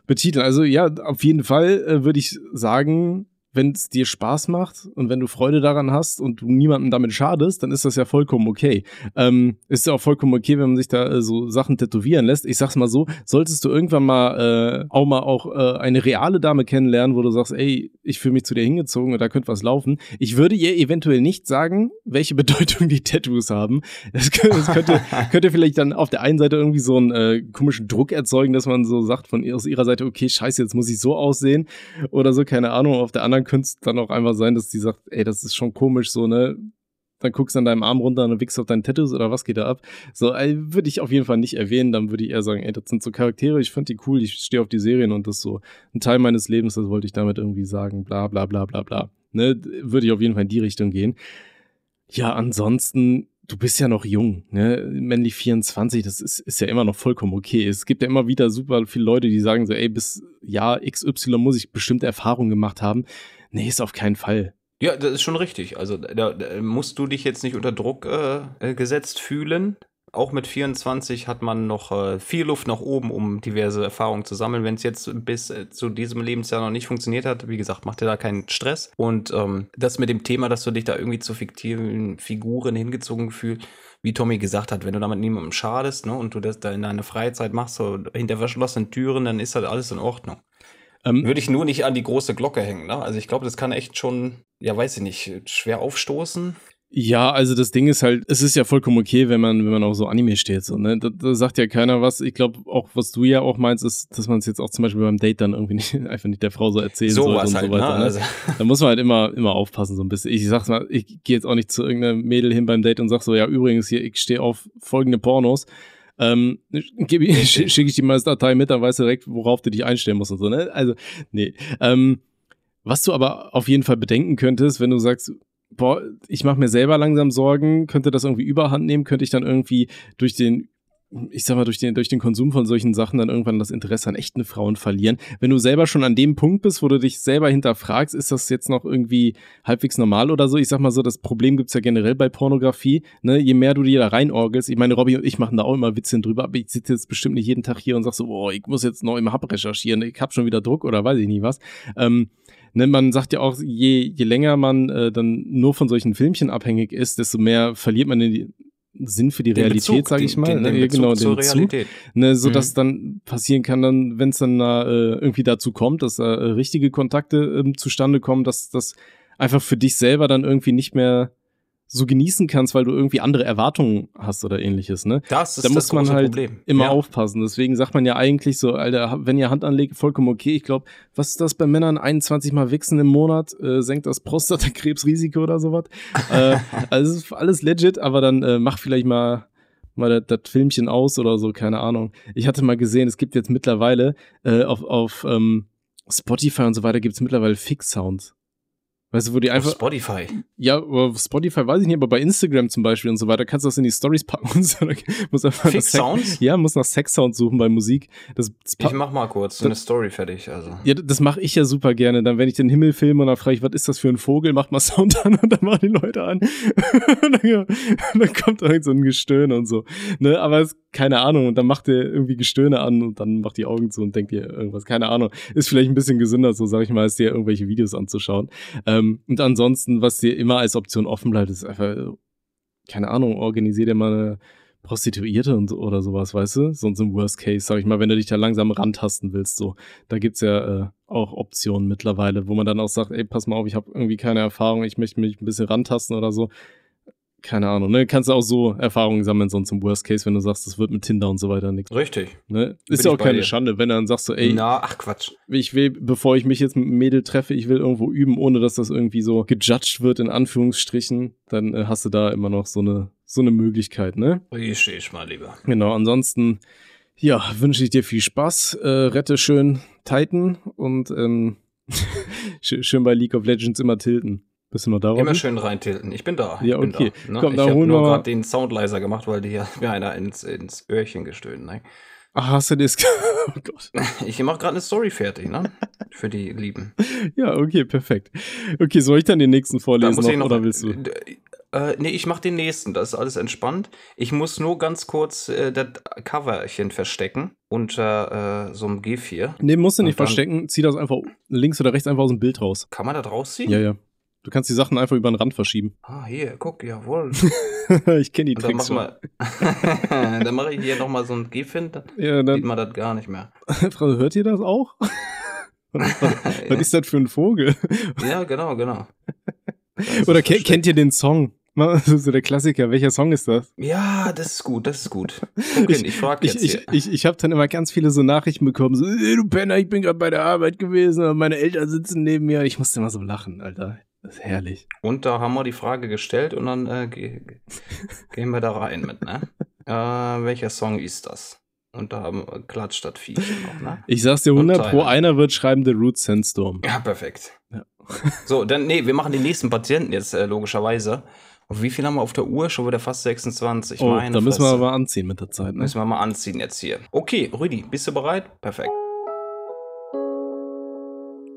betiteln? Also ja, auf jeden Fall äh, würde ich sagen, wenn es dir Spaß macht und wenn du Freude daran hast und du niemandem damit schadest, dann ist das ja vollkommen okay. Ähm, ist ja auch vollkommen okay, wenn man sich da äh, so Sachen tätowieren lässt. Ich sag's mal so, solltest du irgendwann mal äh, auch mal auch äh, eine reale Dame kennenlernen, wo du sagst, ey, ich fühle mich zu dir hingezogen und da könnte was laufen. Ich würde ihr eventuell nicht sagen, welche Bedeutung die Tattoos haben. Es könnte, es könnte, könnte vielleicht dann auf der einen Seite irgendwie so einen äh, komischen Druck erzeugen, dass man so sagt von ihr, aus ihrer Seite, okay, scheiße, jetzt muss ich so aussehen oder so, keine Ahnung. Auf der anderen könnte es dann auch einfach sein, dass die sagt, ey, das ist schon komisch, so, ne? dann guckst du an deinem Arm runter und wickst auf deinen Tattoos oder was geht da ab? So, würde ich auf jeden Fall nicht erwähnen, dann würde ich eher sagen, ey, das sind so Charaktere, ich finde die cool, ich stehe auf die Serien und das ist so ein Teil meines Lebens, das wollte ich damit irgendwie sagen, bla bla bla bla bla. Ne, würde ich auf jeden Fall in die Richtung gehen. Ja, ansonsten, du bist ja noch jung, ne? Männlich 24, das ist, ist ja immer noch vollkommen okay. Es gibt ja immer wieder super viele Leute, die sagen so, ey, bis Jahr XY muss ich bestimmte Erfahrungen gemacht haben. Nee, ist auf keinen Fall. Ja, das ist schon richtig. Also da, da musst du dich jetzt nicht unter Druck äh, äh gesetzt fühlen. Auch mit 24 hat man noch äh, viel Luft nach oben, um diverse Erfahrungen zu sammeln. Wenn es jetzt bis äh, zu diesem Lebensjahr noch nicht funktioniert hat, wie gesagt, macht dir da keinen Stress. Und ähm, das mit dem Thema, dass du dich da irgendwie zu fiktiven Figuren hingezogen fühlst, wie Tommy gesagt hat, wenn du damit niemandem schadest ne, und du das da in deiner Freizeit machst, so hinter verschlossenen Türen, dann ist das alles in Ordnung. Ähm, Würde ich nur nicht an die große Glocke hängen. Ne? Also ich glaube, das kann echt schon, ja, weiß ich nicht, schwer aufstoßen. Ja, also das Ding ist halt, es ist ja vollkommen okay, wenn man, wenn man auf so Anime steht. So, ne? da, da sagt ja keiner was. Ich glaube auch, was du ja auch meinst, ist, dass man es jetzt auch zum Beispiel beim Date dann irgendwie nicht, einfach nicht der Frau so erzählen so sollte und halt, so weiter. Ne? ne? Also. Da muss man halt immer, immer aufpassen, so ein bisschen. Ich sag's mal, ich gehe jetzt auch nicht zu irgendeinem Mädel hin beim Date und sag so, ja, übrigens hier, ich stehe auf folgende Pornos. Ähm, schicke ich dir mal das Datei mit, dann weißt du direkt, worauf du dich einstellen musst und so, ne? Also, nee. Ähm, was du aber auf jeden Fall bedenken könntest, wenn du sagst, boah, ich mache mir selber langsam Sorgen, könnte das irgendwie überhand nehmen, könnte ich dann irgendwie durch den ich sag mal, durch den, durch den Konsum von solchen Sachen dann irgendwann das Interesse an echten Frauen verlieren. Wenn du selber schon an dem Punkt bist, wo du dich selber hinterfragst, ist das jetzt noch irgendwie halbwegs normal oder so? Ich sag mal so, das Problem gibt's ja generell bei Pornografie. Ne? Je mehr du dir da reinorgelst, ich meine, Robby und ich machen da auch immer Witze drüber, aber ich sitze jetzt bestimmt nicht jeden Tag hier und sag so, boah, ich muss jetzt noch im Hub recherchieren, ich hab schon wieder Druck oder weiß ich nie was. Ähm, ne, man sagt ja auch, je, je länger man äh, dann nur von solchen Filmchen abhängig ist, desto mehr verliert man die, Sinn für die den Realität, sage ich mal. Den, den ne? genau, den Realität. Zug, ne, so mhm. dass dann passieren kann, dann, wenn es dann äh, irgendwie dazu kommt, dass äh, richtige Kontakte äh, zustande kommen, dass das einfach für dich selber dann irgendwie nicht mehr so genießen kannst, weil du irgendwie andere Erwartungen hast oder ähnliches, ne? Das ist da muss das man halt Problem. immer ja. aufpassen. Deswegen sagt man ja eigentlich so, Alter, wenn ihr Hand anlegt, vollkommen okay. Ich glaube, was ist das bei Männern? 21 Mal wichsen im Monat, äh, senkt das Prostatakrebsrisiko oder sowas. äh, also ist alles legit, aber dann äh, mach vielleicht mal mal das, Filmchen aus oder so, keine Ahnung. Ich hatte mal gesehen, es gibt jetzt mittlerweile äh, auf, auf ähm, Spotify und so weiter gibt es mittlerweile Fix-Sounds. Weißt du, wo die einfach. Auf Spotify. Ja, auf Spotify weiß ich nicht, aber bei Instagram zum Beispiel und so weiter kannst du das in die Stories packen und so. muss einfach Fix Sounds? Ja, muss nach Sex Sounds suchen bei Musik. Das, das ich mach mal kurz so eine Story fertig. Also. Ja, das mache ich ja super gerne. Dann, wenn ich den Himmel filme und dann frage ich, was ist das für ein Vogel, macht mal Sound an und dann machen die Leute an. und dann, dann, kommt irgend so ein Gestöhne und so. Ne, aber es, keine Ahnung. Und dann macht der irgendwie Gestöhne an und dann macht die Augen zu und denkt dir irgendwas. Keine Ahnung. Ist vielleicht ein bisschen gesünder, so sag ich mal, als dir irgendwelche Videos anzuschauen. Ähm, und ansonsten, was dir immer als Option offen bleibt, ist einfach, keine Ahnung, organisier dir mal eine Prostituierte und, oder sowas, weißt du? Sonst im Worst Case, sag ich mal, wenn du dich da langsam rantasten willst, so. Da gibt's ja äh, auch Optionen mittlerweile, wo man dann auch sagt, ey, pass mal auf, ich habe irgendwie keine Erfahrung, ich möchte mich ein bisschen rantasten oder so keine Ahnung, ne? Kannst du auch so Erfahrungen sammeln, sonst im Worst Case, wenn du sagst, das wird mit Tinder und so weiter nichts. Richtig. Ne? Ist ja auch keine dir. Schande, wenn du dann sagst so, ey, Na, ach Quatsch. Ich will, bevor ich mich jetzt mit einem Mädel treffe, ich will irgendwo üben, ohne dass das irgendwie so gejudged wird, in Anführungsstrichen, dann äh, hast du da immer noch so eine, so eine Möglichkeit, ne? Ich ich mal lieber. Genau, ansonsten, ja, wünsche ich dir viel Spaß, äh, rette schön Titan und ähm, schön bei League of Legends immer tilten. Bist du noch da? Immer schön reintilten. Ich bin da. Ja, okay. Da, ne? Komm, ich habe nur gerade den Sound leiser gemacht, weil dir mir einer ins, ins Öhrchen gestöhnt. Ne? Ach, hast du das? oh Gott. Ich mache gerade eine Story fertig, ne? Für die Lieben. Ja, okay, perfekt. Okay, soll ich dann den nächsten vorlesen noch, noch, oder willst du? Äh, nee, ich mache den nächsten. Das ist alles entspannt. Ich muss nur ganz kurz äh, das Coverchen verstecken unter äh, so einem GIF hier. Nee, musst du nicht verstecken. Zieh das einfach links oder rechts einfach aus dem Bild raus. Kann man das rausziehen? Ja, ja. Du kannst die Sachen einfach über den Rand verschieben. Ah, hier, guck, jawohl. ich kenne die Tricks schon. dann mache ich hier nochmal so ein dann, ja, dann sieht man das gar nicht mehr. Frau, hört ihr das auch? was, ja. ist das für ein Vogel? ja, genau, genau. Oder ke kennt ihr den Song? So der Klassiker, welcher Song ist das? Ja, das ist gut, das ist gut. Guck hin, ich frage jetzt. Ich, ich, ich, ich habe dann immer ganz viele so Nachrichten bekommen, so, hey, du Penner, ich bin gerade bei der Arbeit gewesen, und meine Eltern sitzen neben mir. Ich musste immer so lachen, Alter. Das ist herrlich. Und da haben wir die Frage gestellt und dann äh, ge ge gehen wir da rein mit, ne? äh, welcher Song ist das? Und da haben wir klatscht das Viech noch, ne? Ich sag's dir 100 pro, einer wird schreiben The Root Sandstorm. Ja, perfekt. Ja. so, dann, nee, wir machen den nächsten Patienten jetzt, äh, logischerweise. Und wie viel haben wir auf der Uhr? Schon wieder fast 26. Oh, Meine da müssen wir Fresse. aber anziehen mit der Zeit. Ne? Müssen wir mal anziehen jetzt hier. Okay, Rüdi, bist du bereit? Perfekt.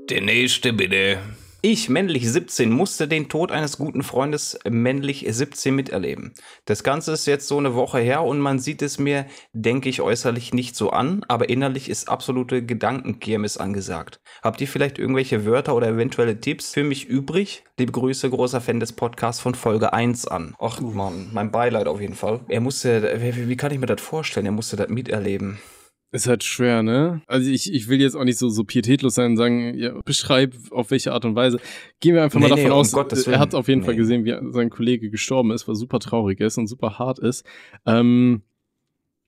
Der nächste bitte. Ich, männlich 17, musste den Tod eines guten Freundes, männlich 17, miterleben. Das Ganze ist jetzt so eine Woche her und man sieht es mir, denke ich, äußerlich nicht so an, aber innerlich ist absolute Gedankenkirmes angesagt. Habt ihr vielleicht irgendwelche Wörter oder eventuelle Tipps für mich übrig? Liebe Grüße, großer Fan des Podcasts von Folge 1 an. Ach Mann, mein Beileid auf jeden Fall. Er musste, wie, wie kann ich mir das vorstellen? Er musste das miterleben. Ist halt schwer, ne? Also ich, ich will jetzt auch nicht so, so pietätlos sein und sagen, ja, beschreib auf welche Art und Weise. Gehen wir einfach Nee, mal nee, davon um aus, Gottes er hat auf jeden Fall Nee. gesehen, wie sein Kollege gestorben ist, was super traurig ist und super hart ist. Ähm,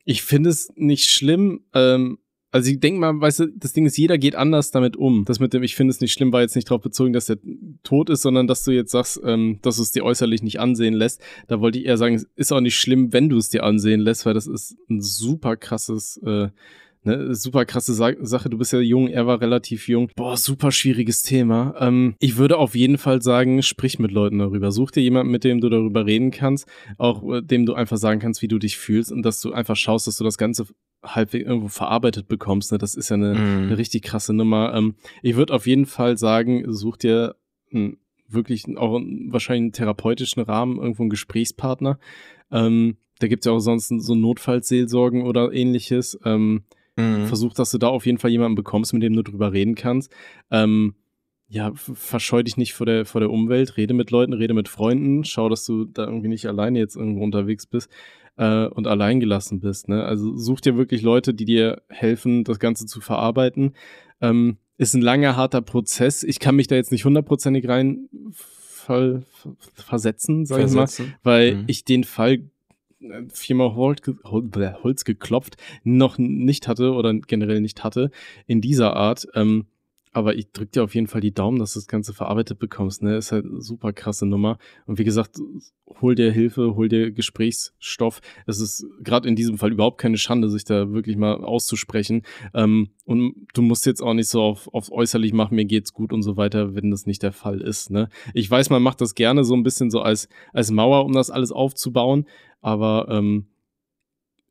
ich finde es nicht schlimm, ähm, also ich denke mal, weißt du, das Ding ist, jeder geht anders damit um. Das mit dem, ich finde es nicht schlimm, war jetzt nicht darauf bezogen, dass er tot ist, sondern dass du jetzt sagst, ähm, dass du es dir äußerlich nicht ansehen lässt. Da wollte ich eher sagen, es ist auch nicht schlimm, wenn du es dir ansehen lässt, weil das ist ein super krasses, äh, ne, super krasse Sa Sache. Du bist ja jung, er war relativ jung. Boah, super schwieriges Thema. Ähm, ich würde auf jeden Fall sagen, sprich mit Leuten darüber. Such dir jemanden, mit dem du darüber reden kannst, auch äh, dem du einfach sagen kannst, wie du dich fühlst und dass du einfach schaust, dass du das Ganze halbwegs irgendwo verarbeitet bekommst. Ne? Das ist ja eine, Mhm. eine richtig krasse Nummer. Ähm, ich würde auf jeden Fall sagen, such dir einen, wirklich auch einen, wahrscheinlich einen therapeutischen Rahmen, irgendwo einen Gesprächspartner. Ähm, da gibt's ja auch sonst so Notfallseelsorgen oder ähnliches. Ähm, Mhm. Versuch, dass du da auf jeden Fall jemanden bekommst, mit dem du drüber reden kannst. Ähm, ja, verscheu dich nicht vor der, vor der Umwelt, rede mit Leuten, rede mit Freunden, schau, dass du da irgendwie nicht alleine jetzt irgendwo unterwegs bist äh, und allein gelassen bist. Ne? Also such dir wirklich Leute, die dir helfen, das Ganze zu verarbeiten. Ähm, ist ein langer, harter Prozess. Ich kann mich da jetzt nicht hundertprozentig rein ver versetzen, sag ich mal Versetzen. weil Mhm. ich den Fall äh, viermal Holz, Holz geklopft noch nicht hatte oder generell nicht hatte in dieser Art. Ähm, aber ich drück dir auf jeden Fall die Daumen, dass du das Ganze verarbeitet bekommst. Ne? Ist halt eine super krasse Nummer. Und wie gesagt, hol dir Hilfe, hol dir Gesprächsstoff. Es ist gerade in diesem Fall überhaupt keine Schande, sich da wirklich mal auszusprechen. Ähm, und du musst jetzt auch nicht so auf, auf äußerlich machen, mir geht's gut und so weiter, wenn das nicht der Fall ist. Ne? Ich weiß, man macht das gerne so ein bisschen so als, als Mauer, um das alles aufzubauen. Aber ähm,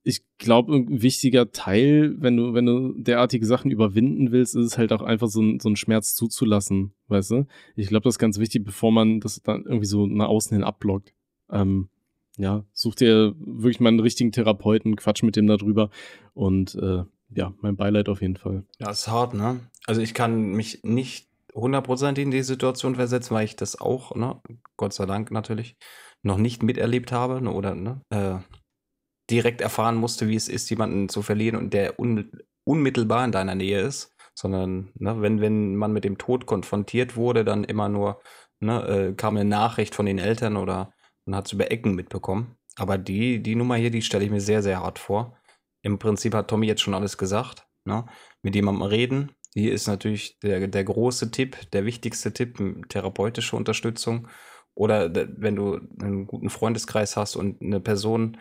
ich glaube, ein wichtiger Teil, wenn du, wenn du derartige Sachen überwinden willst, ist es halt auch einfach so, ein, so einen Schmerz zuzulassen, weißt du? Ich glaube, das ist ganz wichtig, bevor man das dann irgendwie so nach außen hin abblockt. Ähm, ja, such dir wirklich mal einen richtigen Therapeuten, quatsch mit dem darüber und äh, ja, mein Beileid auf jeden Fall. Ja, ist hart, ne? Also ich kann mich nicht hundertprozentig in die Situation versetzen, weil ich das auch, ne, Gott sei Dank natürlich, noch nicht miterlebt habe ne, oder ne, äh, direkt erfahren musste, wie es ist, jemanden zu verlieren und der un unmittelbar in deiner Nähe ist, sondern ne, wenn, wenn man mit dem Tod konfrontiert wurde, dann immer nur ne, äh, kam eine Nachricht von den Eltern oder man hat es über Ecken mitbekommen. Aber die, die Nummer hier, die stelle ich mir sehr, sehr hart vor. Im Prinzip hat Tommy jetzt schon alles gesagt. Ne? Mit jemandem reden. Hier ist natürlich der, der große Tipp, der wichtigste Tipp, therapeutische Unterstützung. Oder de- wenn du einen guten Freundeskreis hast und eine Person,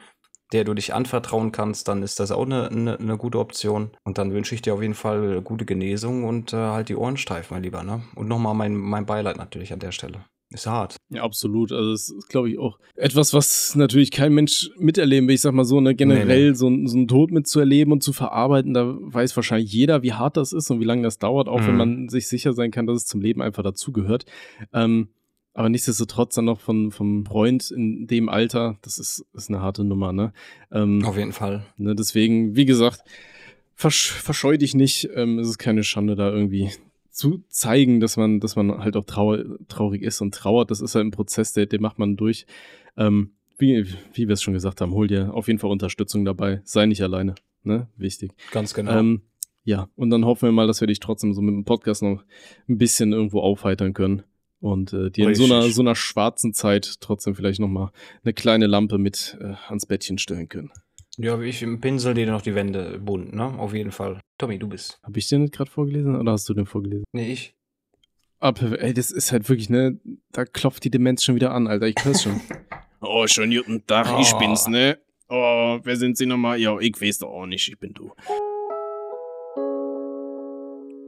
der du dich anvertrauen kannst, dann ist das auch eine, eine, eine gute Option. Und dann wünsche ich dir auf jeden Fall gute Genesung und äh, halt die Ohren steif, mein Lieber. Ne? Und nochmal mein, mein Beileid natürlich an der Stelle. Ist hart. Ja, absolut. Also es ist, glaube ich, auch etwas, was natürlich kein Mensch miterleben will. Ich sag mal so, ne, generell Nee, So, ein- so einen Tod mitzuerleben und zu verarbeiten, da weiß wahrscheinlich jeder, wie hart das ist und wie lange das dauert, auch wenn Mhm. man sich sicher sein kann, dass es zum Leben einfach dazugehört. Ähm, aber nichtsdestotrotz dann noch von, vom Freund in dem Alter, das ist, ist eine harte Nummer, ne? Ähm, Auf jeden Fall. Ne, deswegen, wie gesagt, versch verscheu dich nicht. Ähm, es ist keine Schande, da irgendwie zu zeigen, dass man, dass man halt auch trau traurig ist und trauert. Das ist halt ein Prozess, der, den macht man durch. Ähm, wie, wie wir es schon gesagt haben, hol dir auf jeden Fall Unterstützung dabei. Sei nicht alleine. Ne? Wichtig. Ganz genau. Ähm, ja, und dann hoffen wir mal, dass wir dich trotzdem so mit dem Podcast noch ein bisschen irgendwo aufheitern können. Und äh, dir in so einer, so einer schwarzen Zeit trotzdem vielleicht nochmal eine kleine Lampe mit äh, ans Bettchen stellen können. ja, ich pinsel dir noch die Wände bunt, ne? Auf jeden Fall. Tommy, du bist. Habe ich den nicht gerade vorgelesen oder hast du den vorgelesen? Nee, ich. Ah. Ey, das ist halt wirklich, ne? da klopft die Demenz schon wieder an, Alter. Ich hör's schon. oh, schönen guten Tag, ich Oh. bin's, ne? Oh, wer sind Sie nochmal? Ja, ich weiß doch auch nicht, ich bin du.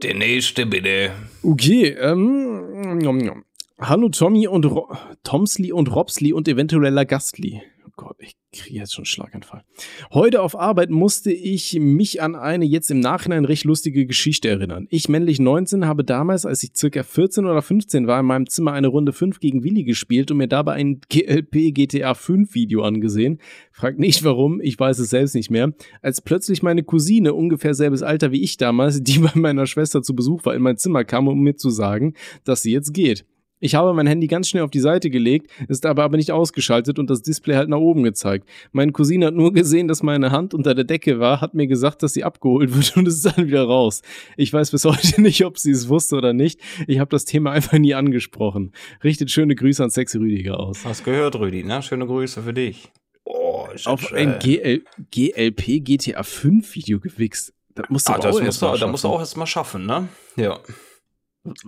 Der nächste bitte. Okay, ähm, nom, nom. Hallo Tommy und Ro Tomsli und Robsli und eventueller Gastli. Oh Gott, ich kriege jetzt schon einen Schlaganfall. Heute auf Arbeit musste ich mich an eine jetzt im Nachhinein recht lustige Geschichte erinnern. Ich, männlich 19, habe damals, als ich circa 14 oder 15 war, in meinem Zimmer eine Runde 5 gegen Willi gespielt und mir dabei ein GLP GTA 5 Video angesehen. Fragt nicht warum, ich weiß es selbst nicht mehr. Als plötzlich meine Cousine, ungefähr selbes Alter wie ich damals, die bei meiner Schwester zu Besuch war, in mein Zimmer kam, um mir zu sagen, dass sie jetzt geht. Ich habe mein Handy ganz schnell auf die Seite gelegt, ist aber aber nicht ausgeschaltet und das Display halt nach oben gezeigt. Meine Cousine hat nur gesehen, dass meine Hand unter der Decke war, hat mir gesagt, dass sie abgeholt wird und ist dann wieder raus. Ich weiß bis heute nicht, ob sie es wusste oder nicht. Ich habe das Thema einfach nie angesprochen. Richtet schöne Grüße an Sexy Rüdiger aus. Hast gehört, Rüdi, ne? Schöne Grüße für dich. Oh, ist Auf ein äh, GL GLP GTA 5 Video gewichst. Das musst du Ah, das auch musst du, da musst du auch erst mal schaffen, ne? Ja.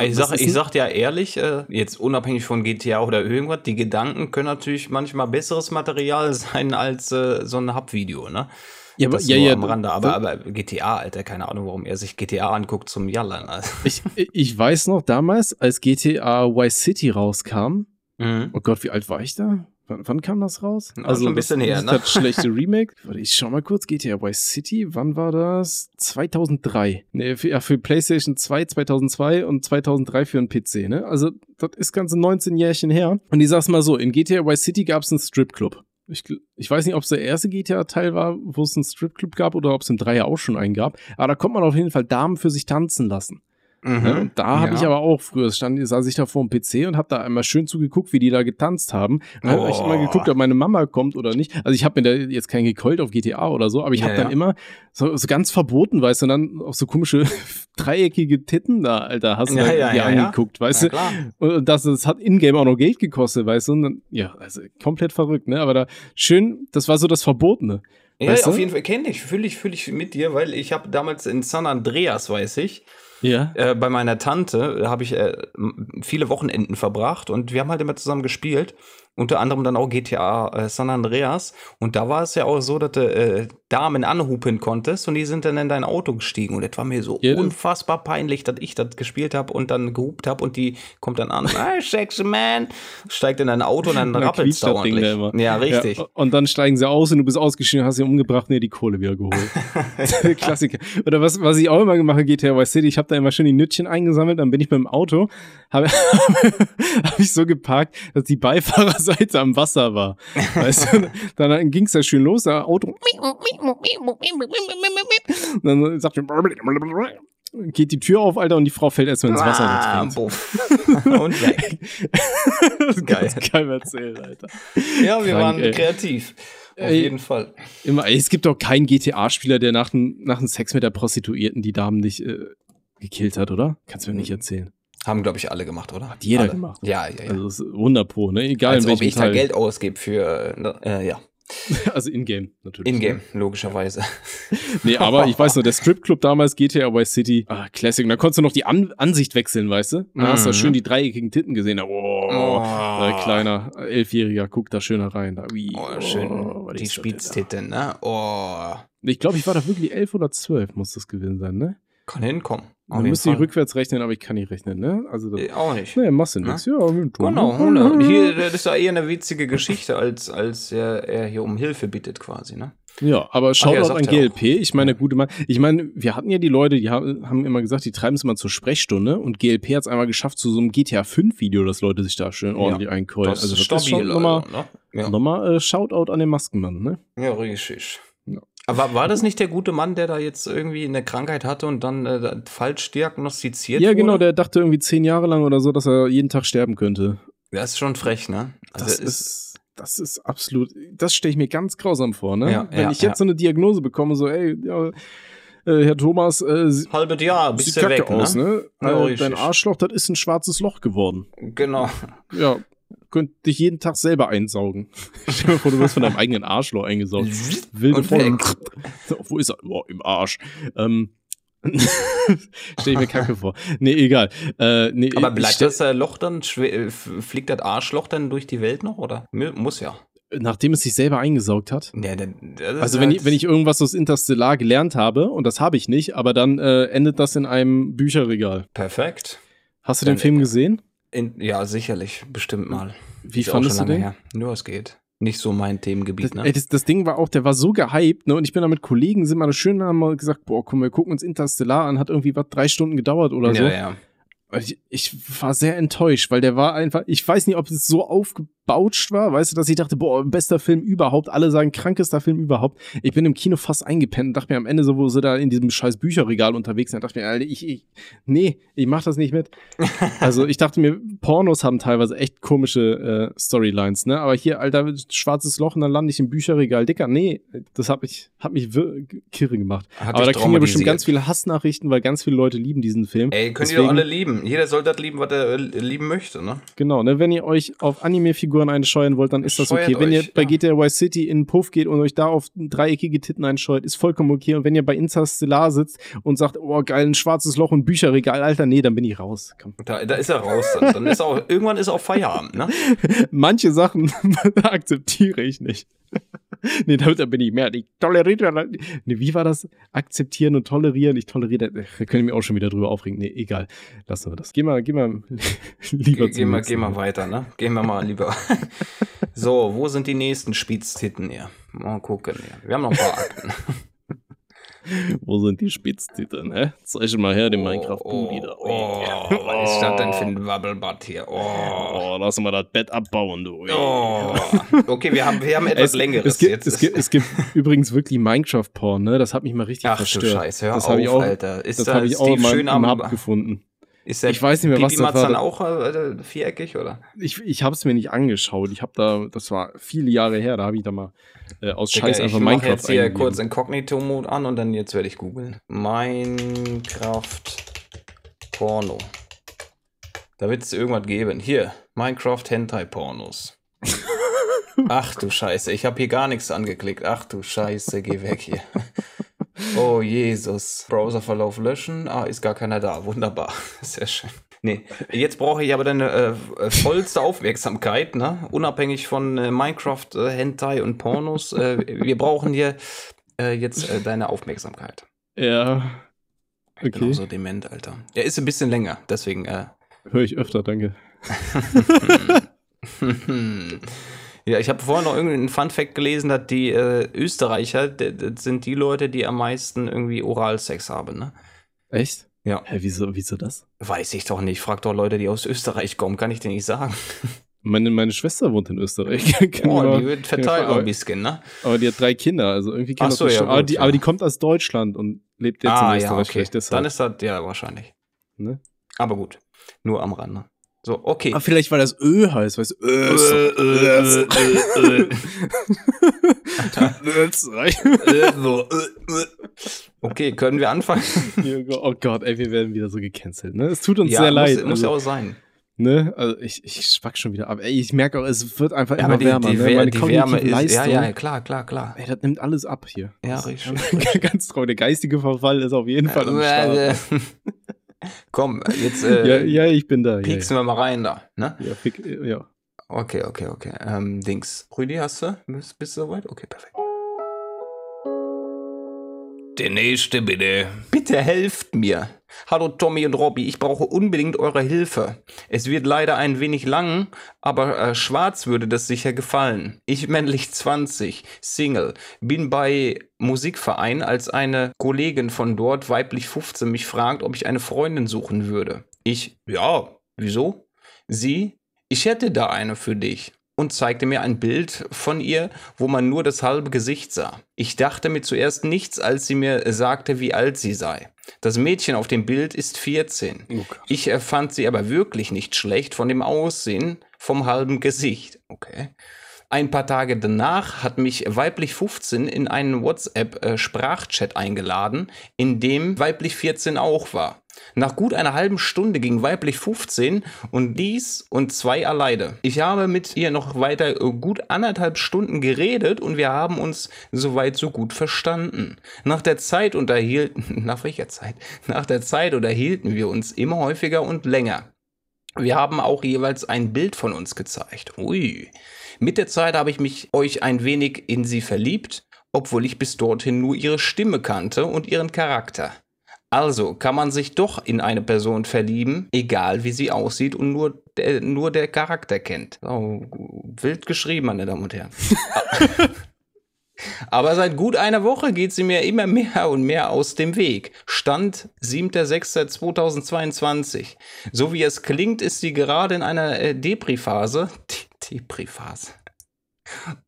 Ich sag, ich sag dir ehrlich, äh, jetzt unabhängig von GTA oder irgendwas, die Gedanken können natürlich manchmal besseres Material sein als äh, so ein Hub-Video, ne? Ja, aber, Das ja, nur ja, am Rande. Aber, aber GTA, Alter, keine Ahnung, warum er sich GTA anguckt zum Jallern. Also. ich, ich weiß noch damals, als GTA Vice City rauskam, Mhm. Oh Gott, wie alt war ich da? Wann, wann kam das raus? Ja, schon ein bisschen das, her, das, ne? Das schlechte Remake. Warte, ich schau mal kurz. GTA Vice City, wann war das? 2003. Nee, für, ja, für PlayStation 2 2002 und 2003 für einen PC, ne? Also, das ist ganze 19 Jährchen her. Und ich sag's mal so, in GTA Vice City gab's einen Stripclub. Ich, ich weiß nicht, ob es der erste GTA-Teil war, wo es einen Stripclub gab oder ob es im Dreier auch schon einen gab. Aber da konnte man auf jeden Fall Damen für sich tanzen lassen. Mhm. Ne? Da habe Ja. ich aber auch früher, stand, saß ich da vor dem PC und habe da einmal schön zugeguckt, wie die da getanzt haben. Und habe ich Oh. immer geguckt, ob meine Mama kommt oder nicht. Also ich habe mir da jetzt kein gekeult auf GTA oder so, aber ich habe Ja, dann ja. immer so, so ganz verboten, weißt du, und dann auf so komische dreieckige Titten da, Alter, hast du Ja, da ja, dir ja, ja. angeguckt, weißt du? Und das, das hat in-game auch noch Geld gekostet, weißt du? Und dann, ja, also komplett verrückt, ne? Aber da schön, das war so das Verbotene. Ja, Weißt du? auf jeden Fall kenne ich, fühle ich, fühle ich mit dir, weil ich habe damals in San Andreas, weiß ich, Ja. äh, bei meiner Tante, habe ich äh, viele Wochenenden verbracht und wir haben halt immer zusammen gespielt. Unter anderem dann auch GTA äh, San Andreas. Und da war es ja auch so, dass du äh, Damen anhupen konntest und die sind dann in dein Auto gestiegen. Und das war mir so das- unfassbar peinlich, dass ich das gespielt habe und dann gehupt habe und die kommt dann an, hey, sexy man, steigt in dein Auto und dann Dann rappelt es quietscht da. Ja, richtig. Ja, und dann steigen sie aus und du bist ausgeschieden, hast sie umgebracht und dir die Kohle wieder geholt. Klassiker. Oder was, was ich auch immer gemacht habe, GTA Vice City, ich habe da immer schön die Nütchen eingesammelt, dann bin ich mit dem Auto, habe hab ich so geparkt, dass die Beifahrerseite am Wasser war. Weißt du, dann ging es da schön los, das Auto. Und dann sagt geht die Tür auf, Alter, und die Frau fällt erstmal ins Wasser Ah, und weg. Das ist Geil. geil erzählt, Alter. Ja, wir Krank, waren ey. kreativ. Auf Ey. jeden Fall. Immer, ey, es gibt doch keinen GTA-Spieler, der nach dem, nach Sex mit der Prostituierten die Damen nicht äh, gekillt hat, oder? Kannst du mir nicht erzählen. Haben, glaube ich, alle gemacht, oder? Hat jeder gemacht. Ja, ja, ja. Also das ist 100 pro, ne? Egal Als in ob welchem ich da Teil. Geld ausgebe für, äh, ja, Also in-game natürlich. in-game, logischerweise. Nee, aber ich weiß noch, der Stripclub damals, GTA Vice City, ah, Classic. Und da konntest du noch die An Ansicht wechseln, weißt du? Und dann hast du Mhm. schön die dreieckigen Titten gesehen. Da, Oh, Oh. äh, kleiner Elfjähriger, guck da schöner rein. Da, ui, Oh, schön. was die Spitztitten, ne? Oh. da? Ich glaube, ich war da wirklich elf oder zwölf, muss das gewesen sein, ne? Kann hinkommen. Auf Man müsste ich rückwärts rechnen, aber ich kann nicht rechnen, ne? Also das, Äh, Auch nicht. Nee, machst du nix. Ja. Genau, genau. Hier, das ist ja eher eine witzige Geschichte, als, als er, er hier um Hilfe bittet, quasi, ne? Ja, aber ja, Shoutout sagt an GLP. Ich meine, gute Mann. Ich meine, wir hatten ja die Leute, die haben, immer gesagt, die treiben es mal zur Sprechstunde und GLP hat es einmal geschafft zu so einem GTA 5 Video, dass Leute sich da schön ordentlich einkeulen. Das also das ist schon stabil, nochmal, also, ne? Ja. nochmal äh, Shoutout an den Maskenmann, ne? ja, richtig. Ja. Aber war das nicht der gute Mann, der da jetzt irgendwie eine Krankheit hatte und dann äh, falsch diagnostiziert Ja, wurde? genau, der dachte irgendwie zehn Jahre lang oder so, dass er jeden Tag sterben könnte. Das ist schon frech, ne? Also Das ist, das ist absolut, das stelle ich mir ganz grausam vor, ne? Ja, Wenn ja, ich jetzt ja. so eine Diagnose bekomme, so, ey, ja, äh, Herr Thomas, äh, halbes Jahr, bist du weg, aus, ne? ne? Ja, äh, dein Arschloch, das ist ein schwarzes Loch geworden. Genau. Ja, könnt dich jeden Tag selber einsaugen. Stell dir mal vor, du wirst von deinem eigenen Arschloch eingesaugt. Wilde weg. Wo ist er? Boah, im Arsch. Ähm, Stell ich mir kacke vor. Nee, egal. Äh, nee, Aber bleibt das äh, Loch dann, äh, fliegt das Arschloch dann durch die Welt noch, oder? Muss ja. nachdem es sich selber eingesaugt hat? Ja, dann- Also wenn halt- ich, wenn ich irgendwas aus Interstellar gelernt habe, und das habe ich nicht, aber dann äh, endet das in einem Bücherregal. Perfekt. Hast du den Dann- Film gesehen? In, ja, sicherlich, bestimmt mal. Wie Ist auch fandest du schon lange den? Her. Nur es geht. Nicht so mein Themengebiet, Das, ne? ey, das, das Ding war auch, der war so gehypt, ne? Und ich bin da mit Kollegen, sind mal schön, haben mal gesagt, boah, komm, wir gucken uns Interstellar an, hat irgendwie was drei Stunden gedauert oder so. ja, ja. Ich, ich war sehr enttäuscht, weil der war einfach, ich weiß nicht, ob es so aufgebautscht war, weißt du, dass ich dachte, boah, bester Film überhaupt, alle sagen, krankester Film überhaupt. Ich bin im Kino fast eingepennt und dachte mir am Ende so, wo sie da in diesem scheiß Bücherregal unterwegs sind, dachte mir, Alter, ich, ich, nee, ich mach das nicht mit. Also ich dachte mir, Pornos haben teilweise echt komische äh, Storylines, ne, aber hier, Alter, schwarzes Loch und dann lande ich im Bücherregal, Dicker, nee, das hat mich, hat mich kirre gemacht. Hat aber da kriegen wir bestimmt ganz viele Hassnachrichten, weil ganz viele Leute lieben diesen Film. Ey, könnt ihr Deswegen- doch alle lieben. Jeder soll das lieben, was er äh, lieben möchte, ne? Genau, ne, wenn ihr euch auf Anime-Figuren einscheuern wollt, dann ist das Scheuert okay. Wenn ihr euch, bei ja. GTA Y City in den Puff geht und euch da auf dreieckige Titten einscheut, ist vollkommen okay. Und wenn ihr bei Interstellar sitzt und sagt, oh geil, ein schwarzes Loch und Bücherregal, Alter, nee, dann bin ich raus. Komm. Da, da ist er raus dann. dann ist auch, irgendwann ist auch Feierabend, ne? Manche Sachen akzeptiere ich nicht. nee, da bin ich mehr. Ich toleriere. Nee, wie war das? Akzeptieren und tolerieren. Ich toleriere. Da können wir auch schon wieder drüber aufregen. Nee, egal. Lassen wir das. Geh mal, geh mal lieber Ge geh, mal, geh mal weiter, ne? Gehen wir mal lieber. so, wo sind die nächsten Spitztitten hier? Mal gucken hier. Wir haben noch ein paar Akten. Wo sind die Spitztiteln, hä? Zeig mal her, den Minecraft-Booty da. Oh, was ist das denn für ein Wabbelbad hier? Oh. Oh, lass mal das Bett abbauen, du. Oh. Okay, wir haben, wir haben etwas Es, Längeres es, gibt, jetzt. es, gibt, es gibt übrigens wirklich Minecraft-Porn, ne? Das hat mich mal richtig Ach du verstört. Scheiße, hör das auf, habe ich auch, Alter. Ist das da habe ich auch mal schön am- Hub gefunden. Ist der Ich weiß nicht mehr, was das war. Matzan auch äh, viereckig, oder? Ich, ich habe es mir nicht angeschaut. Ich habe da, das war viele Jahre her, da habe ich da mal äh, aus Digga, Scheiß einfach ich Minecraft jetzt hier kurz Inkognito-Mode an und dann jetzt werde ich googeln. Minecraft Porno. Da wird es irgendwas geben. Hier, Minecraft Hentai Pornos. Ach du Scheiße, ich habe hier gar nichts angeklickt. Ach du Scheiße, geh weg hier. Oh Jesus. Browserverlauf löschen. Ah, ist gar keiner da. Wunderbar. Sehr schön. Nee, jetzt brauche ich aber deine äh, äh, vollste Aufmerksamkeit, ne? Unabhängig von äh, Minecraft, äh, Hentai und Pornos. Äh, wir brauchen hier äh, jetzt deine Aufmerksamkeit. Ja. Okay. auch so dement, Alter. Er ist ein bisschen länger, deswegen. Höre ich öfter, danke. ja, ich habe vorhin noch irgendeinen Fun-Fact gelesen, dass die äh, Österreicher, sind die Leute, die am meisten irgendwie Oralsex haben, ne? Echt? Ja. Hä, wieso, wieso das? Weiß ich doch nicht. Frag doch Leute, die aus Österreich kommen, kann ich dir nicht sagen. Meine, meine Schwester wohnt in Österreich. Oh, man- die wird verteilt ein bisschen, ne? Aber die hat drei Kinder, also irgendwie kann Ach das so, ja, bestimmt- aber, gut, die, ja. aber die kommt aus Deutschland und lebt jetzt ah, in ja, Österreich. okay. vielleicht deshalb, Dann ist das, ja, wahrscheinlich. ne? Aber gut. Nur am Rande. So, okay. Ah, vielleicht weil das Ö heißt, weißt du? Ö Äh, äh, äh, äh, äh, äh, äh. Okay, können wir anfangen? oh Gott, ey, wir werden wieder so gecancelt, ne? Es tut uns ja, sehr muss, leid. muss ja also, auch sein. ne? also ich, ich spack schon wieder ab. Ey, ich merke auch, es wird einfach Ja, immer aber die, wärmer. die, ne? Meine die Wärme ist. Ja, Leistung, ja, klar, klar, klar. Ey, das nimmt alles ab hier. Ja, richtig. Ganz traurig. Der geistige Verfall ist auf jeden Fall am Start. Komm, jetzt äh, ja, ja, ich bin da. Ja, pieksen wir mal rein da. Ne? ja. Ja, fick, ja. Okay, okay, okay. Ähm, Dings. Rüdi, hast du? Bist, bist du soweit? Okay, perfekt. Der nächste bitte. Bitte helft mir. Hallo Tommy und Robby, ich brauche unbedingt eure Hilfe. Es wird leider ein wenig lang, aber äh, schwarz würde das sicher gefallen. Ich männlich 20, Single, bin bei Musikverein, als eine Kollegin von dort, weiblich 15, mich fragt, ob ich eine Freundin suchen würde. Ich, ja, wieso? Sie, ich hätte da eine für dich. Und zeigte mir ein Bild von ihr, wo man nur das halbe Gesicht sah. Ich dachte mir zuerst nichts, als sie mir sagte, wie alt sie sei. Das Mädchen auf dem Bild ist 14. Oh Gott. Ich äh, fand sie aber wirklich nicht schlecht von dem Aussehen vom halben Gesicht. Okay. Ein paar Tage danach hat mich weiblich 15 in einen WhatsApp-Sprachchat eingeladen, in dem weiblich 14 auch war. Nach gut einer halben Stunde ging weiblich 15 und dies und zwei alleine. Ich habe mit ihr noch weiter äh, gut anderthalb Stunden geredet und wir haben uns soweit so gut verstanden. Nach der Zeit unterhielten, nach welcher Zeit? Nach der Zeit unterhielten wir uns immer häufiger und länger. Wir haben auch jeweils ein Bild von uns gezeigt. Ui. Mit der Zeit habe ich mich euch ein wenig in sie verliebt, obwohl ich bis dorthin nur ihre Stimme kannte und ihren Charakter. Also kann man sich doch in eine Person verlieben, egal wie sie aussieht und nur der, nur der Charakter kennt. Oh, wild geschrieben, meine Damen und Herren. Aber seit gut einer Woche geht sie mir immer mehr und mehr aus dem Weg. Stand 7.6.2022. So wie es klingt, ist sie gerade in einer äh, Depri-Phase. Depri-Phase.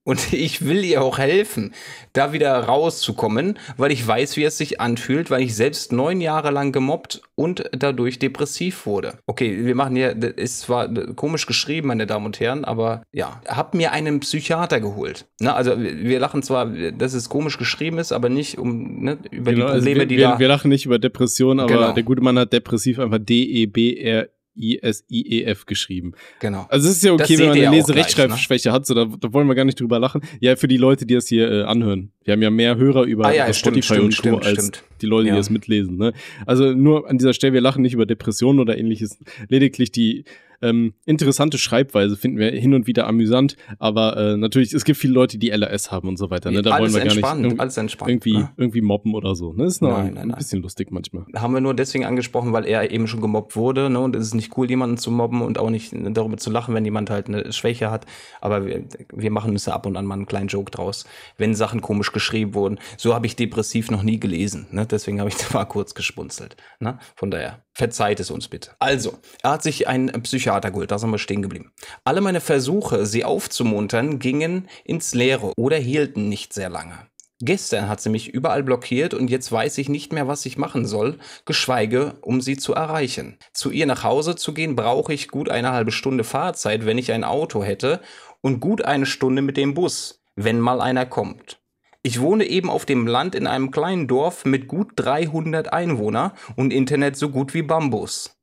Und ich will ihr auch helfen, da wieder rauszukommen, weil ich weiß, wie es sich anfühlt, weil ich selbst neun Jahre lang gemobbt und dadurch depressiv wurde. Okay, wir machen hier, das ist zwar komisch geschrieben, meine Damen und Herren, aber ja, hab mir einen Psychiater geholt. Na, also wir lachen zwar, dass es komisch geschrieben ist, aber nicht um ne, über genau, die also Probleme, also wir, die wir, da. Wir lachen nicht über Depression, aber genau. der gute Mann hat depressiv einfach D-E-B-R I-S-I-E-F geschrieben. Genau. Also es ist ja okay, wenn man eine Leserechtschreibschwäche ne? hat, so da, da, wollen wir gar nicht drüber lachen. Ja, für die Leute, die das hier äh, anhören. Wir haben ja mehr Hörer über ah, ja, Spotify stimmt, und stimmt, Co. als stimmt. die Leute, ja. die das mitlesen. Ne? Also nur an dieser Stelle, wir lachen nicht über Depressionen oder ähnliches. Lediglich die ähm, interessante Schreibweise finden wir hin und wieder amüsant, aber äh, natürlich, es gibt viele Leute, die LRS haben und so weiter. Ne? Da alles wollen wir gar nicht alles entspannt, irgendwie, ne? irgendwie mobben oder so. Ne? Ist noch Nein, ein, nein, ein nein. bisschen lustig manchmal. Haben wir nur deswegen angesprochen, weil er eben schon gemobbt wurde. Ne? Und es ist nicht cool, jemanden zu mobben und auch nicht darüber zu lachen, wenn jemand halt eine Schwäche hat. Aber wir, wir machen uns da ab und an mal einen kleinen Joke draus, wenn Sachen komisch geschrieben wurden. So habe ich depressiv noch nie gelesen. Ne? Deswegen habe ich da mal kurz gespunzelt. Ne? Von daher, verzeiht es uns bitte. Also, er hat sich einen Psychiater geholt, da sind wir stehen geblieben. Alle meine Versuche, sie aufzumuntern, gingen ins Leere oder hielten nicht sehr lange. Gestern hat sie mich überall blockiert und jetzt weiß ich nicht mehr, was ich machen soll, geschweige, um sie zu erreichen. Zu ihr nach Hause zu gehen, brauche ich gut eine halbe Stunde Fahrzeit, wenn ich ein Auto hätte, und gut eine Stunde mit dem Bus, wenn mal einer kommt. Ich wohne eben auf dem Land in einem kleinen Dorf mit gut 300 Einwohner und Internet so gut wie Bambus.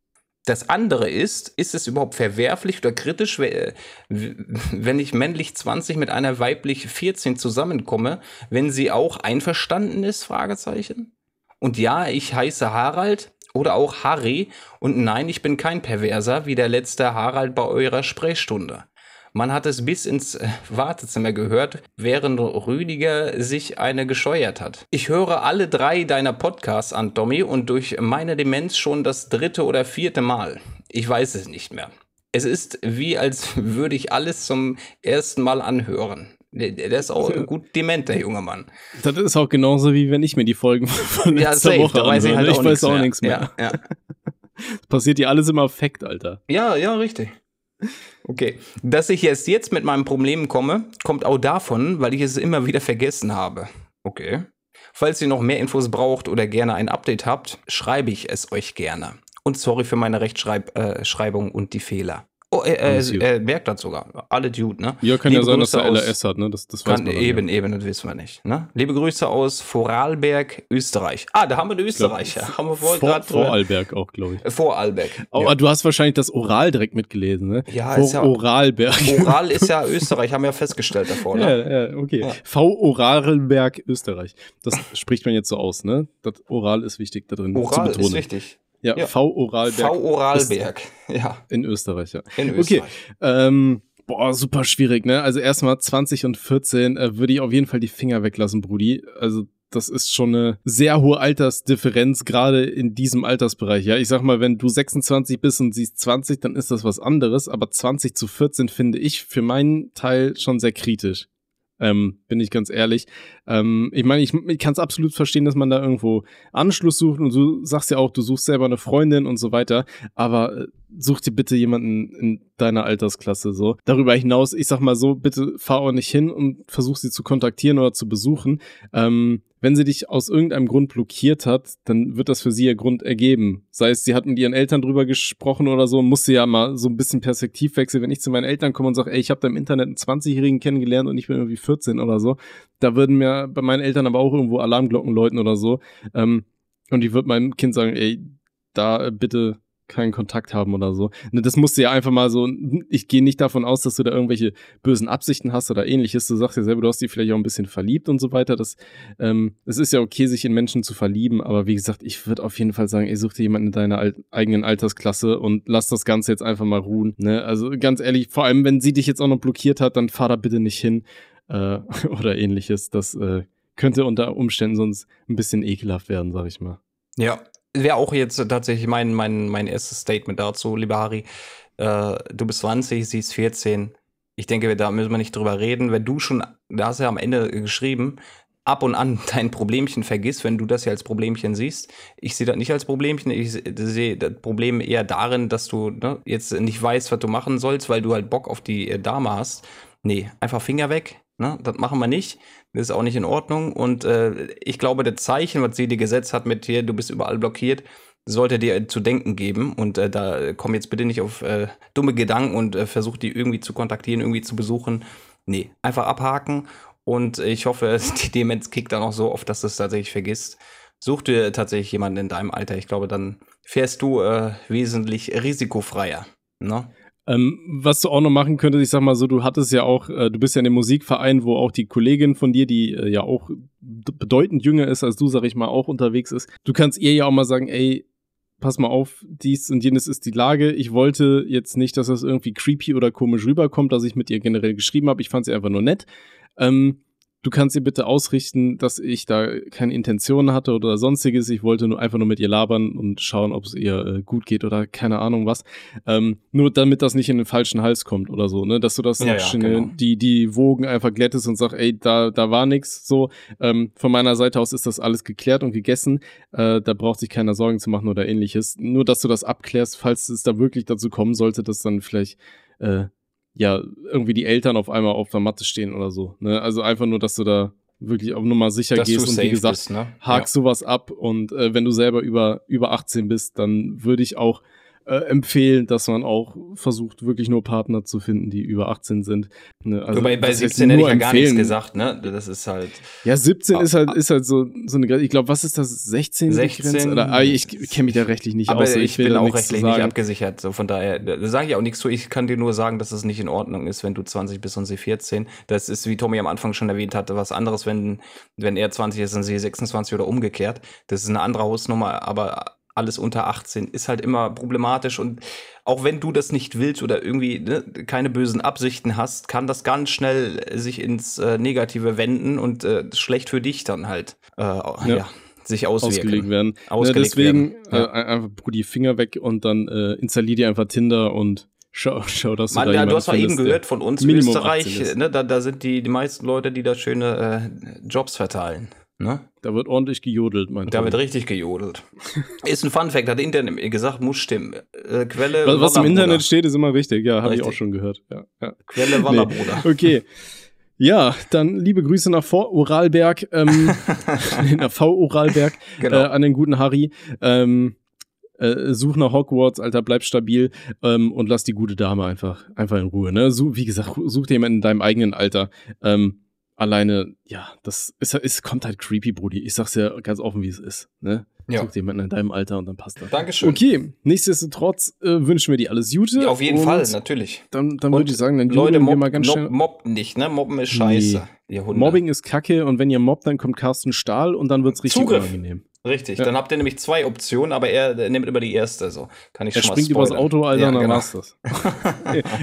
Das andere ist, ist es überhaupt verwerflich oder kritisch, wenn ich männlich 20 mit einer weiblich 14 zusammenkomme, wenn sie auch einverstanden ist? Fragezeichen. Und ja, ich heiße Harald oder auch Harry und nein, ich bin kein Perverser wie der letzte Harald bei eurer Sprechstunde. Man hat es bis ins äh, Wartezimmer gehört, während Rüdiger sich eine gescheuert hat. Ich höre alle drei deiner Podcasts an, Tommy, und durch meine Demenz schon das dritte oder vierte Mal. Ich weiß es nicht mehr. Es ist wie, als würde ich alles zum ersten Mal anhören. Der, ist auch gut dement, der junge Mann. Das ist auch genauso, wie wenn ich mir die Folgen von Ja, letzter safe, Woche weiß ich halt ich auch weiß auch mehr. nichts mehr. Ja, ja. Das passiert dir alles im Affekt, Alter. Ja, ja, richtig. Okay. Dass ich erst jetzt mit meinem Problem komme, kommt auch davon, weil ich es immer wieder vergessen habe. Okay. Falls ihr noch mehr Infos braucht oder gerne ein Update habt, schreibe ich es euch gerne. Und sorry für meine Rechtschreibung und die Fehler. Oh, er, er, gut. er merkt das sogar. Alle Dude, ne? Ja, kann ja Liebe sein, dass Grüße er aus- LRS hat, ne? Das, das weiß Kann, man eben, eben, das wissen wir nicht. Ne? Liebe Grüße aus Vorarlberg, Österreich. Ah, da haben wir einen Österreicher. haben wir Ja. vorhin Vor, gerade Vorarlberg auch, glaube ich. Äh, Vorarlberg. Oh, ja. Du hast wahrscheinlich das Oral direkt mitgelesen, ne? Ja, ist ja- Vorarlberg. Oral ist ja Österreich, haben wir ja festgestellt davor. Ne? Ja, ja, okay. Ja. V. Oralberg, Österreich. Das spricht man jetzt so aus, ne? Das Oral ist wichtig da drin Oral ist wichtig. Ja, Ja. V. Oralberg V. Oralberg. Ja, in Österreich, ja. in Okay. Österreich. Ähm, boah, super schwierig, ne? Also erstmal 20 und 14 äh, würde ich auf jeden Fall die Finger weglassen, Brudi. Also das ist schon eine sehr hohe Altersdifferenz, gerade in diesem Altersbereich. Ja, ich sag mal, wenn du 26 bist und sie ist 20, dann ist das was anderes. Aber 20 zu 14 finde ich für meinen Teil schon sehr kritisch. Ähm, bin ich ganz ehrlich. Ähm, ich meine, ich, ich kann es absolut verstehen, dass man da irgendwo Anschluss sucht und du sagst ja auch, du suchst selber eine Freundin und so weiter, aber äh, such dir bitte jemanden in deiner Altersklasse so. Darüber hinaus, ich sag mal so, bitte fahr auch nicht hin und versuch sie zu kontaktieren oder zu besuchen. Ähm, wenn sie dich aus irgendeinem Grund blockiert hat, dann wird das für sie ihr Grund ergeben. Sei es, sie hat mit ihren Eltern drüber gesprochen oder so, muss sie ja mal so ein bisschen Perspektivwechsel. Wenn ich zu meinen Eltern komme und sage, ey, ich habe da im Internet einen 20-Jährigen kennengelernt und ich bin irgendwie 14 oder so, da würden mir bei meinen Eltern aber auch irgendwo Alarmglocken läuten oder so. Ähm, und ich würde meinem Kind sagen, ey, da bitte keinen Kontakt haben oder so. Ne, das musst du ja einfach mal so, ich gehe nicht davon aus, dass du da irgendwelche bösen Absichten hast oder ähnliches. Du sagst ja selber, du hast dich vielleicht auch ein bisschen verliebt und so weiter. Das, ähm, es ist ja okay, sich in Menschen zu verlieben, aber wie gesagt, ich würde auf jeden Fall sagen, ey, such dir jemanden in deiner Al eigenen Altersklasse und lass das Ganze jetzt einfach mal ruhen. Ne? Also ganz ehrlich, vor allem, wenn sie dich jetzt auch noch blockiert hat, dann fahr da bitte nicht hin äh, oder ähnliches. Das äh, könnte unter Umständen sonst ein bisschen ekelhaft werden, sag ich mal. Ja, wäre auch jetzt tatsächlich mein, mein, mein erstes Statement dazu, lieber Harry. Äh, du bist 20, sie ist 14. Ich denke, da müssen wir nicht drüber reden. Wenn du schon, da hast du ja am Ende geschrieben, ab und an dein Problemchen vergisst, wenn du das ja als Problemchen siehst. Ich sehe das nicht als Problemchen. Ich sehe das Problem eher darin, dass du ne, jetzt nicht weißt, was du machen sollst, weil du halt Bock auf die äh, Dame hast. Nee, einfach Finger weg. Ne? Das machen wir nicht. Das ist auch nicht in Ordnung. Und äh, ich glaube, das Zeichen, was sie dir gesetzt hat mit hier, du bist überall blockiert, sollte dir zu denken geben. Und äh, da komm jetzt bitte nicht auf äh, dumme Gedanken und äh, versuch die irgendwie zu kontaktieren, irgendwie zu besuchen. Nee, einfach abhaken. Und ich hoffe, die Demenz kickt dann auch so oft, dass du es tatsächlich vergisst. Such dir tatsächlich jemanden in deinem Alter. Ich glaube, dann fährst du äh, wesentlich risikofreier. Ne? Ähm, was du auch noch machen könntest, ich sag mal so, du hattest ja auch, äh, du bist ja in dem Musikverein, wo auch die Kollegin von dir, die äh, ja auch bedeutend jünger ist als du, sag ich mal, auch unterwegs ist. Du kannst ihr ja auch mal sagen, ey, pass mal auf, dies und jenes ist die Lage. Ich wollte jetzt nicht, dass das irgendwie creepy oder komisch rüberkommt, dass ich mit ihr generell geschrieben habe. Ich fand sie einfach nur nett. Ähm, du kannst ihr bitte ausrichten, dass ich da keine Intention hatte oder sonstiges. Ich wollte nur einfach nur mit ihr labern und schauen, ob es ihr äh, gut geht oder keine Ahnung was. Ähm, nur damit das nicht in den falschen Hals kommt oder so, ne? Dass du das Ja, ja, genau. die, die Wogen einfach glättest und sagst, ey, da, da war nix. So, ähm, von meiner Seite aus ist das alles geklärt und gegessen. Äh, da braucht sich keiner Sorgen zu machen oder ähnliches. Nur, dass du das abklärst, falls es da wirklich dazu kommen sollte, dass dann vielleicht äh, ja, irgendwie die Eltern auf einmal auf der Matte stehen oder so. Ne? Also einfach nur, dass du da wirklich auf Nummer sicher Dass gehst und wie gesagt, bist, ne? hakst sowas ab und äh, wenn du selber über, über 18 bist, dann würde ich auch äh, empfehlen, dass man auch versucht, wirklich nur Partner zu finden, die über 18 sind. Ne? Also, bei heißt 17 hätte ich ja gar nichts empfehlen. gesagt, ne? Das ist halt. Ja, 17 Ah, ist halt, ist halt so, so eine, Grenze. ich glaube, was ist das, 16? die 16? Grenze? Oder, ah, ich kenne mich da rechtlich nicht Aber aus. so ich will bin auch nichts rechtlich nicht abgesichert. So von daher, da sage ich auch nichts zu. Ich kann dir nur sagen, dass es nicht in Ordnung ist, wenn du 20 bist und sie 14. Das ist, wie Tommy am Anfang schon erwähnt hatte, was anderes, wenn, wenn er 20 ist und sie 26 oder umgekehrt. Das ist eine andere Hausnummer, aber alles unter 18 ist halt immer problematisch und auch wenn du das nicht willst oder irgendwie ne, keine bösen Absichten hast, kann das ganz schnell sich ins äh, Negative wenden und äh, schlecht für dich dann halt äh, ja. sich auswirken. ausgelegt werden. Ausgelegt ne, deswegen werden. Ja. äh, einfach die Finger weg und dann äh, installier dir einfach Tinder und schau, schau dass du Mann, da ja, du hast doch eben gehört von uns Minimum Österreich, 18 ist. ne, da, da sind die, die meisten Leute, die da schöne äh, Jobs verteilen. Ne? Da wird ordentlich gejodelt, mein Da wird richtig gejodelt. Ist ein Fun Fact, hat Internet gesagt, muss stimmen. Äh, Quelle Was, was im. Internet steht, ist immer richtig. Ja, habe ich auch schon gehört. Ja, ja. Quelle Wannerbruder. Okay. Ja, dann liebe Grüße nach Vor-Uralberg, ähm, nach V-Uralberg, Genau. äh, an den guten Harry. Ähm, äh, such nach Hogwarts, Alter, bleib stabil ähm, und lass die gute Dame einfach, einfach in Ruhe. Ne? Such, wie gesagt, such dir jemanden in deinem eigenen Alter. Ähm, alleine, ja, das ist, ist, kommt halt creepy, Brudi. Ich sag's ja ganz offen, wie es ist. Ne? Ja. Such jemanden in deinem Alter und dann passt das. Dankeschön. Okay, nichtsdestotrotz äh, wünschen wir dir alles Gute. Ja, auf jeden Fall, natürlich. Dann, dann würde ich sagen, dann Leute, jodeln wir mob, mal ganz schnell. mob, mobbt nicht, ne? Mobben ist scheiße. Hunde. Mobbing ist kacke und wenn ihr mobbt, dann kommt Carsten Stahl und dann wird's richtig Zugriff. unangenehm. Richtig, Ja. dann habt ihr nämlich zwei Optionen, aber er nimmt immer die erste. So kann ich Er schon springt mal übers. Auto, Alter, Ja, dann genau. war's das.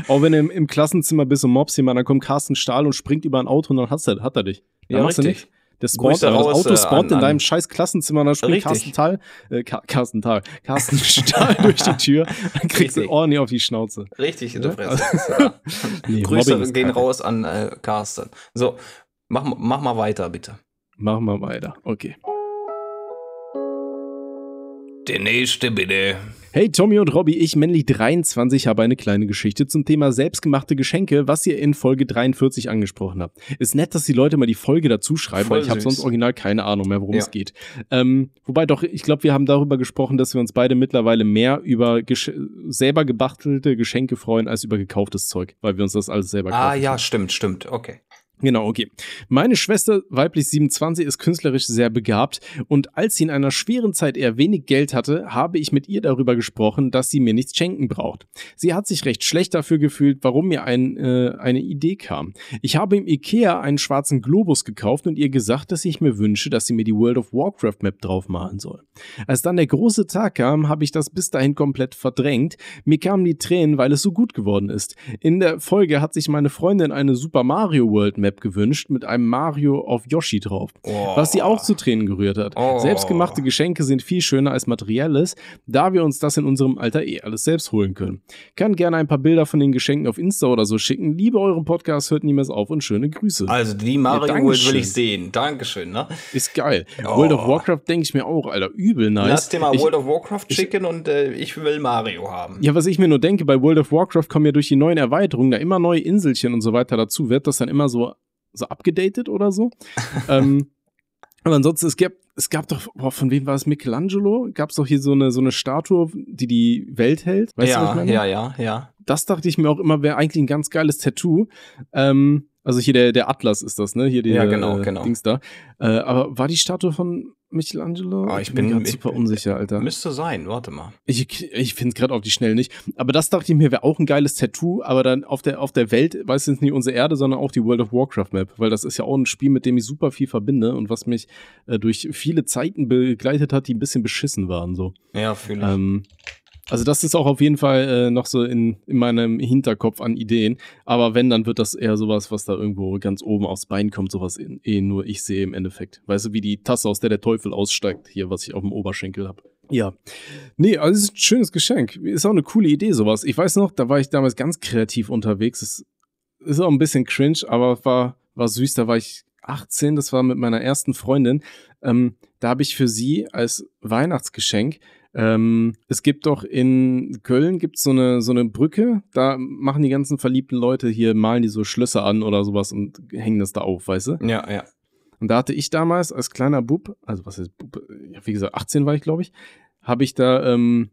Auch wenn du im, im Klassenzimmer bist und mobst jemanden, dann kommt Carsten Stahl und springt über ein Auto und dann hat er, hat er dich. Dann Ja, du richtig. nicht. Der Grüße aber das Auto äh, spawnt in deinem scheiß Klassenzimmer, dann springt. Carsten Tal, äh, Carsten Tal, Carsten Stahl durch die Tür, dann kriegst du ordentlich auf die Schnauze. Richtig in der? Fresse. Ja. Nee, Grüße gehen kacke. raus an äh, Carsten. So, mach, mach mal weiter, bitte. Machen wir weiter. Okay. Der nächste bitte. Hey Tommy und Robby, ich männlich 23 habe eine kleine Geschichte zum Thema selbstgemachte Geschenke, was ihr in Folge 43 angesprochen habt. Ist nett, dass die Leute mal die Folge dazu schreiben, Voll weil ich habe sonst original keine Ahnung mehr, worum Ja. es geht. Ähm, wobei doch, ich glaube, wir haben darüber gesprochen, dass wir uns beide mittlerweile mehr über Gesch selber gebachtelte Geschenke freuen, als über gekauftes Zeug, weil wir uns das alles selber kaufen. Ah, ja, stimmt, stimmt. Okay. Genau, okay. Meine Schwester, weiblich 27, ist künstlerisch sehr begabt und als sie in einer schweren Zeit eher wenig Geld hatte, habe ich mit ihr darüber gesprochen, dass sie mir nichts schenken braucht. Sie hat sich recht schlecht dafür gefühlt, warum mir ein, äh, eine Idee kam. Ich habe im Ikea einen schwarzen Globus gekauft und ihr gesagt, dass ich mir wünsche, dass sie mir die World of Warcraft Map draufmalen soll. Als dann der große Tag kam, habe ich das bis dahin komplett verdrängt. Mir kamen die Tränen, weil es so gut geworden ist. In der Folge hat sich meine Freundin eine Super Mario World Map gewünscht mit einem Mario auf Yoshi drauf, Oh. was sie auch zu Tränen gerührt hat. Oh. Selbstgemachte Geschenke sind viel schöner als materielles, da wir uns das in unserem Alter eh alles selbst holen können. Kann gerne ein paar Bilder von den Geschenken auf Insta oder so schicken. Liebe euren Podcast, hört niemals auf und schöne Grüße. Also die Mario Ja, will ich sehen. Dankeschön, ne? Ist geil. Oh. World of Warcraft denke ich mir auch, Alter, übel nice. Lass dir mal ich, World of Warcraft schicken und äh, ich will Mario haben. Ja, was ich mir nur denke, bei World of Warcraft kommen ja durch die neuen Erweiterungen da immer neue Inselchen und so weiter dazu. Wird das dann immer so, so abgedatet oder so? ähm, aber ansonsten, es gab, es gab doch, boah, von wem war es? Michelangelo? Gab es doch hier so eine, so eine Statue, die die Welt hält? Weißt du, was ich ja, meine? ja, ja, ja. Das dachte ich mir auch immer, wäre eigentlich ein ganz geiles Tattoo. Ähm, also hier der, der Atlas ist das, ne? Hier der Ja, genau, äh, genau. Dings da. Äh, aber war die Statue von Michelangelo? Ah, ich bin- grad ich- super unsicher, Alter. Müsste sein, warte mal. Ich, ich finde es gerade auf die Schnell nicht. Aber das dachte ich mir, wäre auch ein geiles Tattoo, aber dann auf der, auf der Welt, weiß jetzt nicht unsere Erde, sondern auch die World of Warcraft Map, weil das ist ja auch ein Spiel, mit dem ich super viel verbinde und was mich äh, durch viele Zeiten begleitet hat, die ein bisschen beschissen waren. So. Ja, fühle ich. Ähm, also das ist auch auf jeden Fall äh, noch so in, in meinem Hinterkopf an Ideen. Aber wenn, dann wird das eher sowas, was da irgendwo ganz oben aufs Bein kommt, sowas eh nur ich sehe im Endeffekt. Weißt du, wie die Tasse, aus der der Teufel aussteigt, hier, was ich auf dem Oberschenkel habe. Ja. Nee, also es ist ein schönes Geschenk. Ist auch eine coole Idee, sowas. Ich weiß noch, da war ich damals ganz kreativ unterwegs. Es ist auch ein bisschen cringe, aber war, war süß. Da war ich 18, das war mit meiner ersten Freundin. Ähm, da habe ich für sie als Weihnachtsgeschenk ähm, es gibt doch in Köln gibt's so eine, so eine Brücke, da machen die ganzen verliebten Leute hier, malen die so Schlösser an oder sowas und hängen das da auf, weißt du? ja, ja. Und da hatte ich damals als kleiner Bub, also was ist Bub, wie gesagt, 18 war ich, glaube ich, habe ich da ähm,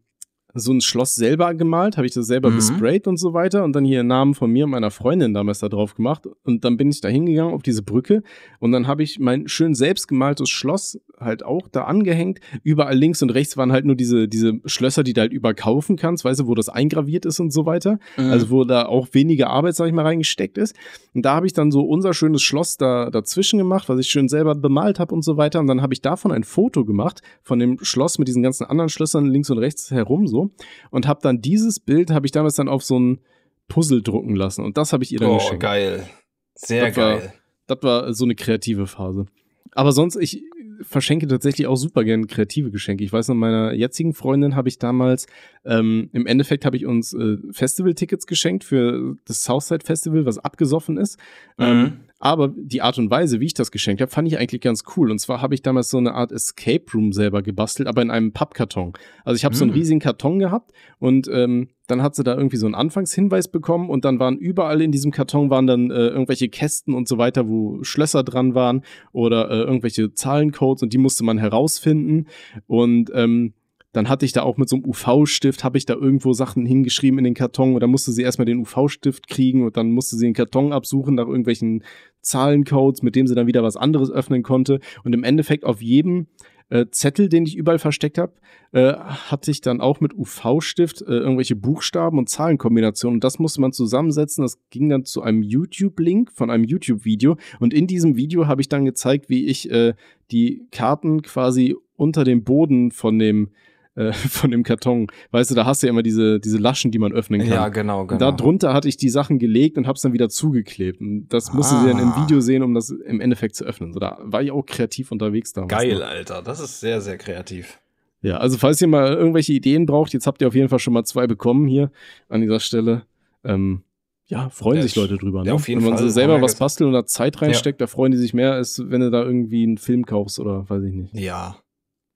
so ein Schloss selber gemalt, habe ich das selber Mhm. besprayt und so weiter und dann hier Namen von mir und meiner Freundin damals da drauf gemacht und dann bin ich da hingegangen auf diese Brücke und dann habe ich mein schön selbst gemaltes Schloss halt auch da angehängt. Überall links und rechts waren halt nur diese, diese Schlösser, die du halt überkaufen kannst, weißt du, wo das eingraviert ist und so weiter. Mhm. Also wo da auch weniger Arbeit, sag ich mal, reingesteckt ist. Und da habe ich dann so unser schönes Schloss da dazwischen gemacht, was ich schön selber bemalt habe und so weiter. Und dann habe ich davon ein Foto gemacht von dem Schloss mit diesen ganzen anderen Schlössern links und rechts herum so und habe dann dieses Bild habe ich damals dann auf so ein Puzzle drucken lassen und das habe ich ihr dann oh, geschenkt. geil. Sehr Das war- geil. Das war so eine kreative Phase. Aber sonst, ich verschenke tatsächlich auch super gern kreative Geschenke. Ich weiß noch, meiner jetzigen Freundin habe ich damals, ähm, im Endeffekt habe ich uns äh, Festival-Tickets geschenkt für das Southside Festival, was abgesoffen ist. Ähm, Mhm. Aber die Art und Weise, wie ich das geschenkt habe, fand ich eigentlich ganz cool. Und zwar habe ich damals so eine Art Escape Room selber gebastelt, aber in einem Pappkarton. Also ich habe so einen Mhm. riesigen Karton gehabt und ähm, dann hat sie da irgendwie so einen Anfangshinweis bekommen und dann waren überall in diesem Karton waren dann äh, irgendwelche Kästen und so weiter, wo Schlösser dran waren oder äh, irgendwelche Zahlencodes und die musste man herausfinden. Und ähm, dann hatte ich da auch mit so einem UV-Stift, habe ich da irgendwo Sachen hingeschrieben in den Karton dann musste sie erstmal den UV-Stift kriegen und dann musste sie den Karton absuchen nach irgendwelchen Zahlencodes, mit dem sie dann wieder was anderes öffnen konnte. Und im Endeffekt auf jedem äh, Zettel, den ich überall versteckt habe, äh, hatte ich dann auch mit UV-Stift äh, irgendwelche Buchstaben und Zahlenkombinationen. Und das musste man zusammensetzen. Das ging dann zu einem YouTube-Link von einem YouTube-Video. Und in diesem Video habe ich dann gezeigt, wie ich äh, die Karten quasi unter dem Boden von dem äh, von dem Karton, weißt du, da hast du ja immer diese, diese Laschen, die man öffnen kann. Ja, genau, genau. Und da drunter hatte ich die Sachen gelegt und hab's dann wieder zugeklebt. Und das musste sie dann im Ah. Video sehen, um das im Endeffekt zu öffnen. So, da war ich auch kreativ unterwegs damals. Geil, noch. Alter. Das ist sehr, sehr kreativ. Ja, also falls ihr mal irgendwelche Ideen braucht, jetzt habt ihr auf jeden Fall schon mal zwei bekommen hier an dieser Stelle. Ähm, ja, freuen Ja, sich Leute drüber. Ne? ja, auf jeden wenn man Fall. so selber was bastelt und da Zeit reinsteckt, da freuen die sich mehr, als wenn du da irgendwie einen Film kaufst oder weiß ich nicht. Ja.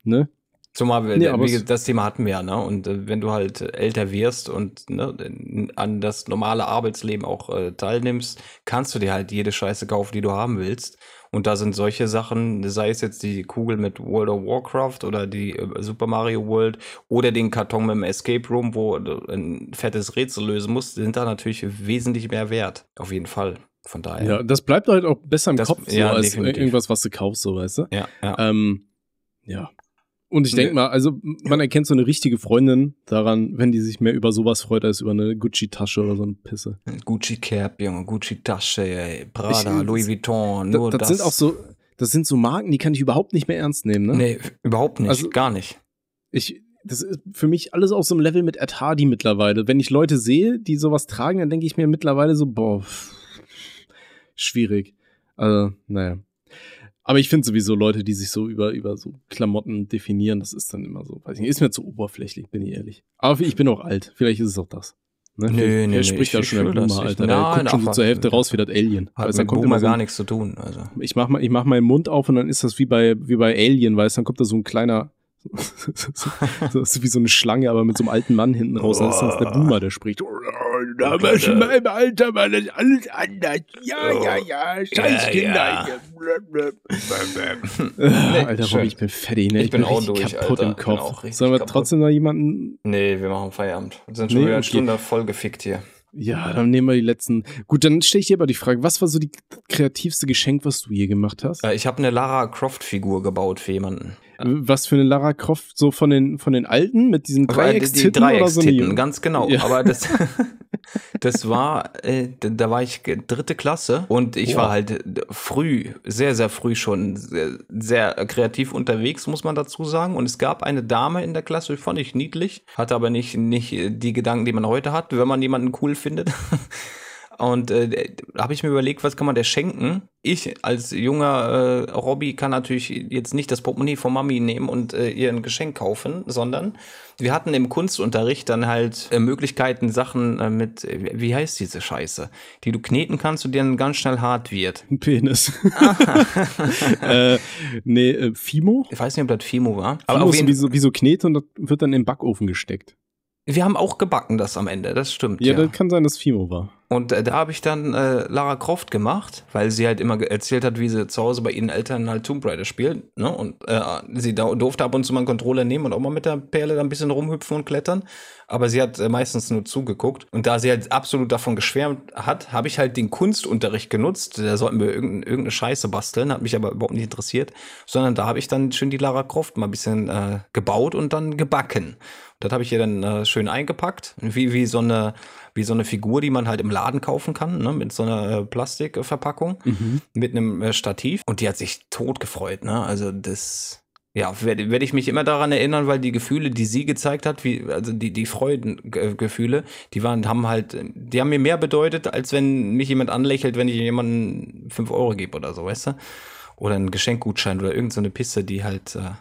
Ne? Zumal wir, aber wie, das Thema hatten wir ja, ne? Und äh, wenn du halt älter wirst und ne, an das normale Arbeitsleben auch äh, teilnimmst, kannst du dir halt jede Scheiße kaufen, die du haben willst. Und da sind solche Sachen, sei es jetzt die Kugel mit World of Warcraft oder die äh, Super Mario World oder den Karton mit dem Escape Room, wo du ein fettes Rätsel lösen musst, sind da natürlich wesentlich mehr wert. Auf jeden Fall. Von daher. Ja, das bleibt halt auch besser im Das- Kopf, so, ja, als definitiv. irgendwas, was du kaufst, so, weißt du? ja, ja. Ähm, ja. Und ich denke mal, also man erkennt so eine richtige Freundin daran, wenn die sich mehr über sowas freut als über eine Gucci-Tasche oder so eine Pisse. Gucci Cap, Junge, Gucci Tasche, ey, Prada, Ich- Louis Vuitton, nur das, das. sind auch so, das sind so Marken, die kann ich überhaupt nicht mehr ernst nehmen, ne? Nee, überhaupt nicht, Also- gar nicht. Ich, das ist für mich alles auf so einem Level mit Ed Hardy mittlerweile. Wenn ich Leute sehe, die sowas tragen, dann denke ich mir mittlerweile so, boah, pff, schwierig. Also, naja. Aber ich finde sowieso Leute, die sich so über, über so Klamotten definieren, das ist dann immer so, weiß ich nicht, ist mir zu oberflächlich, bin ich ehrlich. Aber ich bin auch alt, vielleicht ist es auch das. Ne? Nö, vielleicht nee, spricht da ich- schon der. Boomer, Alter. Der guckt schon so zur Hälfte raus wie das Alien. Hat Weißt, mit kommt Boomer immer so gar ein, nichts zu tun. Also. ich mach, mal, ich mach meinen Mund auf und dann ist das wie bei, wie bei Alien, weißt du, dann kommt da so ein kleiner, so, so, ist wie so eine Schlange, aber mit so einem alten Mann hinten raus. Dann ist das der Boomer, der spricht. Oh, damals in meinem Alter war das alles anders. Ja, ja, ja, scheiß Ja, Kinder. ja. Äh, Alter, schön. Robby, ich bin fertig, ne? Ich bin auch richtig durch, kaputt Alter. im Ich bin Kopf. auch Sollen wir kaputt. trotzdem noch jemanden Nee, wir machen Feierabend. Wir sind schon Nee, wieder eine okay. Stunde voll gefickt hier. Ja, dann nehmen wir die letzten. Gut, dann stelle ich dir aber die Frage, was war so die kreativste Geschenk, was du je gemacht hast? Äh, Ich habe eine Lara Croft-Figur gebaut für jemanden. Was für eine Lara Croft, so von den, von den alten mit diesen Aber die- Dreieckstitten die oder so Dreieckstitten, ganz genau. Ja. Aber das, das war, äh, da- war ich dritte Klasse und ich Wow. war halt äh, früh, sehr, sehr früh schon sehr, sehr kreativ unterwegs, muss man dazu sagen. Und es gab eine Dame in der Klasse, die fand ich niedlich, hatte aber nicht, nicht äh, die Gedanken, die man heute hat, wenn man jemanden cool findet. Und äh, da habe ich mir überlegt, was kann man der schenken? Ich als junger äh, Robby kann natürlich jetzt nicht das Portemonnaie von Mami nehmen und äh, ihr ein Geschenk kaufen, sondern wir hatten im Kunstunterricht dann halt äh, Möglichkeiten, Sachen äh, mit, äh, wie heißt diese Scheiße, die du kneten kannst und die dann ganz schnell hart wird. Ein Penis. äh, nee, äh, Fimo? Ich weiß nicht, ob das Fimo war. Aber Fimo auf ist wie so, wie so Knete und das wird dann im Backofen gesteckt. Wir haben auch gebacken das am Ende, das stimmt. Ja, Ja, das kann sein, dass Fimo war. Und äh, da habe ich dann äh, Lara Croft gemacht, weil sie halt immer erzählt hat, wie sie zu Hause bei ihren Eltern halt Tomb Raider spielt. Ne? Und äh, sie durfte ab und zu mal einen Controller nehmen und auch mal mit der Perle da ein bisschen rumhüpfen und klettern. Aber sie hat äh, meistens nur zugeguckt. Und da sie halt absolut davon geschwärmt hat, habe ich halt den Kunstunterricht genutzt. Da sollten wir irgendein, irgendeine Scheiße basteln, hat mich aber überhaupt nicht interessiert. Sondern da habe ich dann schön die Lara Croft mal ein bisschen äh, gebaut und dann gebacken. Das habe ich ihr dann äh, schön eingepackt, wie, wie, so eine, wie so eine Figur, die man halt im Laden kaufen kann, ne? mit so einer äh, Plastikverpackung, mit einem äh, Stativ. Und die hat sich tot gefreut. Ne? Also das, ja, werde werd ich mich immer daran erinnern, weil die Gefühle, die sie gezeigt hat, wie, also die, die Freudengefühle, die waren, haben halt, die haben mir mehr bedeutet, als wenn mich jemand anlächelt, wenn ich jemandem 5 Euro gebe oder so, weißt du? Oder einen Geschenkgutschein oder irgendeine so eine Pisse, die halt äh,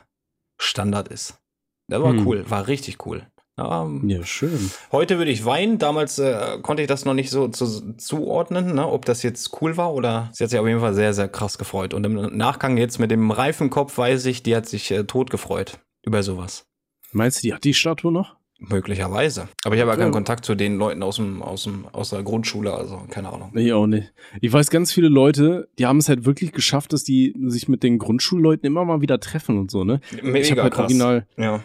Standard ist. Das war Hm. cool, war richtig cool. Ja, Ja, schön. Heute würde ich weinen. Damals äh, konnte ich das noch nicht so zu, zuordnen, ne? ob das jetzt cool war oder sie hat sich auf jeden Fall sehr, sehr krass gefreut. Und im Nachgang jetzt mit dem Reifenkopf weiß ich, die hat sich äh, tot gefreut über sowas. Meinst du, die hat die Statue noch? Möglicherweise. Aber ich habe ja keinen. Kontakt zu den Leuten aus, dem, aus, dem, aus der Grundschule, also keine Ahnung. Nee, auch nicht. Ich weiß ganz viele Leute, die haben es halt wirklich geschafft, dass die sich mit den Grundschulleuten immer mal wieder treffen und so, ne? ich habe halt original Ja.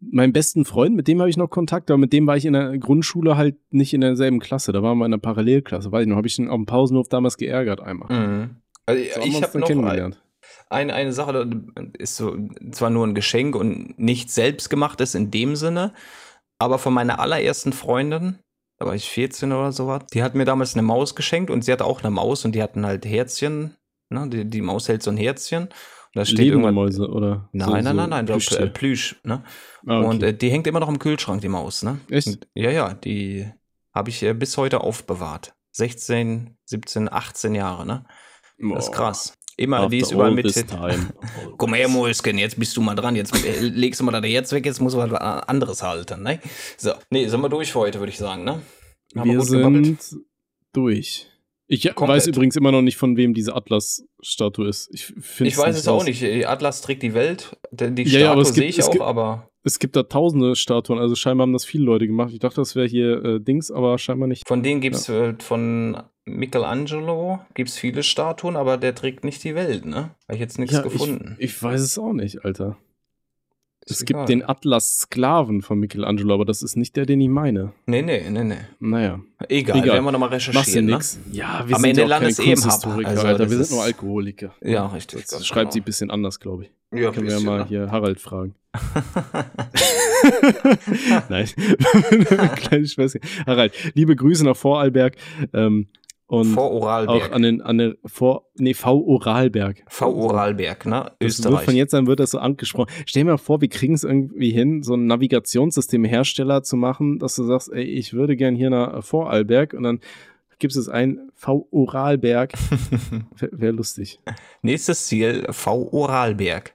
Meinen besten Freund, mit dem habe ich noch Kontakt, aber mit dem war ich in der Grundschule halt nicht in derselben Klasse. Da waren wir in einer Parallelklasse, weiß ich noch, habe ich ihn auf dem Pausenhof damals geärgert einmal. Mhm. Also So ich habe noch kennengelernt. Eine, eine Sache ist so zwar nur ein Geschenk und nicht selbstgemachtes in dem Sinne, aber von meiner allerersten Freundin, da war ich 14 oder sowas, die hat mir damals eine Maus geschenkt und sie hatte auch eine Maus und die hatten halt Herzchen. Ne? Die, die Maus hält so ein Herzchen. Da steht Lebende. Mäuse oder? Nein, so- nein, so nein, nein, Plüsch, äh, Plüsch ne? Ah, okay. Und äh, die hängt immer noch im Kühlschrank, die Maus, ne? Echt? Und, ja, ja, die habe ich äh, bis heute aufbewahrt. 16, 17, 18 Jahre, ne? Das ist krass. Immer, After die ist überall all mit. Komm her, Mäuschen, jetzt bist du mal dran. Jetzt äh, legst du mal dein Herz weg, jetzt muss man was anderes halten, ne? So, nee, sind wir durch für heute, würde ich sagen, ne? Haben Wir gebabbelt? sind durch. Ich Komplett. weiß übrigens immer noch nicht, von wem diese Atlas-Statue ist. Ich, Ich weiß es auch nicht. Atlas trägt die Welt. Die Ja, ja, Statue gibt- sehe ich auch, gibt- aber Es gibt da tausende Statuen, also scheinbar haben das viele Leute gemacht. Ich dachte, das wäre hier äh, Dings, aber scheinbar nicht. von denen gibt es äh, von Michelangelo gibt es viele Statuen, aber der trägt nicht die Welt, ne? Habe ich jetzt nichts Ja, gefunden. Ich, ich weiß es auch nicht, Alter. Es Ist gibt egal. den Atlas Sklaven von Michelangelo, aber das ist nicht der, den ich meine. Nee, nee, nee, nee. Naja, Egal, Egal. werden wir nochmal machst du recherchieren. Ne? nix. Ja, wir Am sind Ende ja auch keine. Kunsthistoriker, Also, Alter. Wir sind nur Alkoholiker. Ja, richtig. Das schreibt sie ein genau. bisschen anders, glaube ich. Ja, Können wir ja bisschen, mal hier Harald fragen. Nein, kleine Schwester. Harald, liebe Grüße nach Vorarlberg ähm, und Vor auch Oralberg. an den, an den Vor, nee, V Oralberg. V Oralberg, ne? Das wird Österreich. von jetzt an wird das so angesprochen. Stell dir mal vor, wir kriegen es irgendwie hin, so ein Navigationssystemhersteller zu machen, dass du sagst, ey, ich würde gern hier nach Vorarlberg und dann gibst es ein V Oralberg. Wäre wär lustig. Nächstes Ziel, V Oralberg.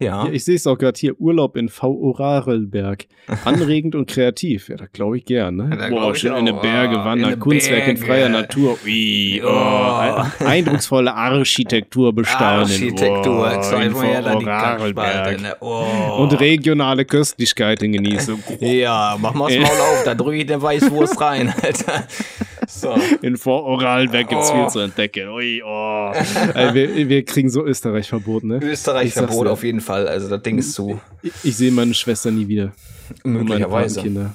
Ja. Ja, ich sehe es auch gerade hier, Urlaub in V Oralberg. Anregend und kreativ. Ja, da glaube ich gern, ne? Glaub ich schön in den. Berge Ah, wandern, in den Kunstwerk in Berge. freier Natur. Ui, oh, Oh. ein- eindrucksvolle Architektur bestaunen. Architektur, zeig in Vorarlberg. Kackspalte, ne? Oh. Und regionale Köstlichkeiten genießen. Ja, mach mal das Maul auf, da drücke ich eine Weißwurst rein, Alter. So. In Vororalberg gibt's Oh. viel zu entdecken. Ui, oh. Ey, wir, wir kriegen so Österreich verboten, ne? Österreich Verbot auf jeden Fall, also das Ding ist zu. Ich, ich sehe meine Schwester nie wieder. Möglicherweise. Patenkinder.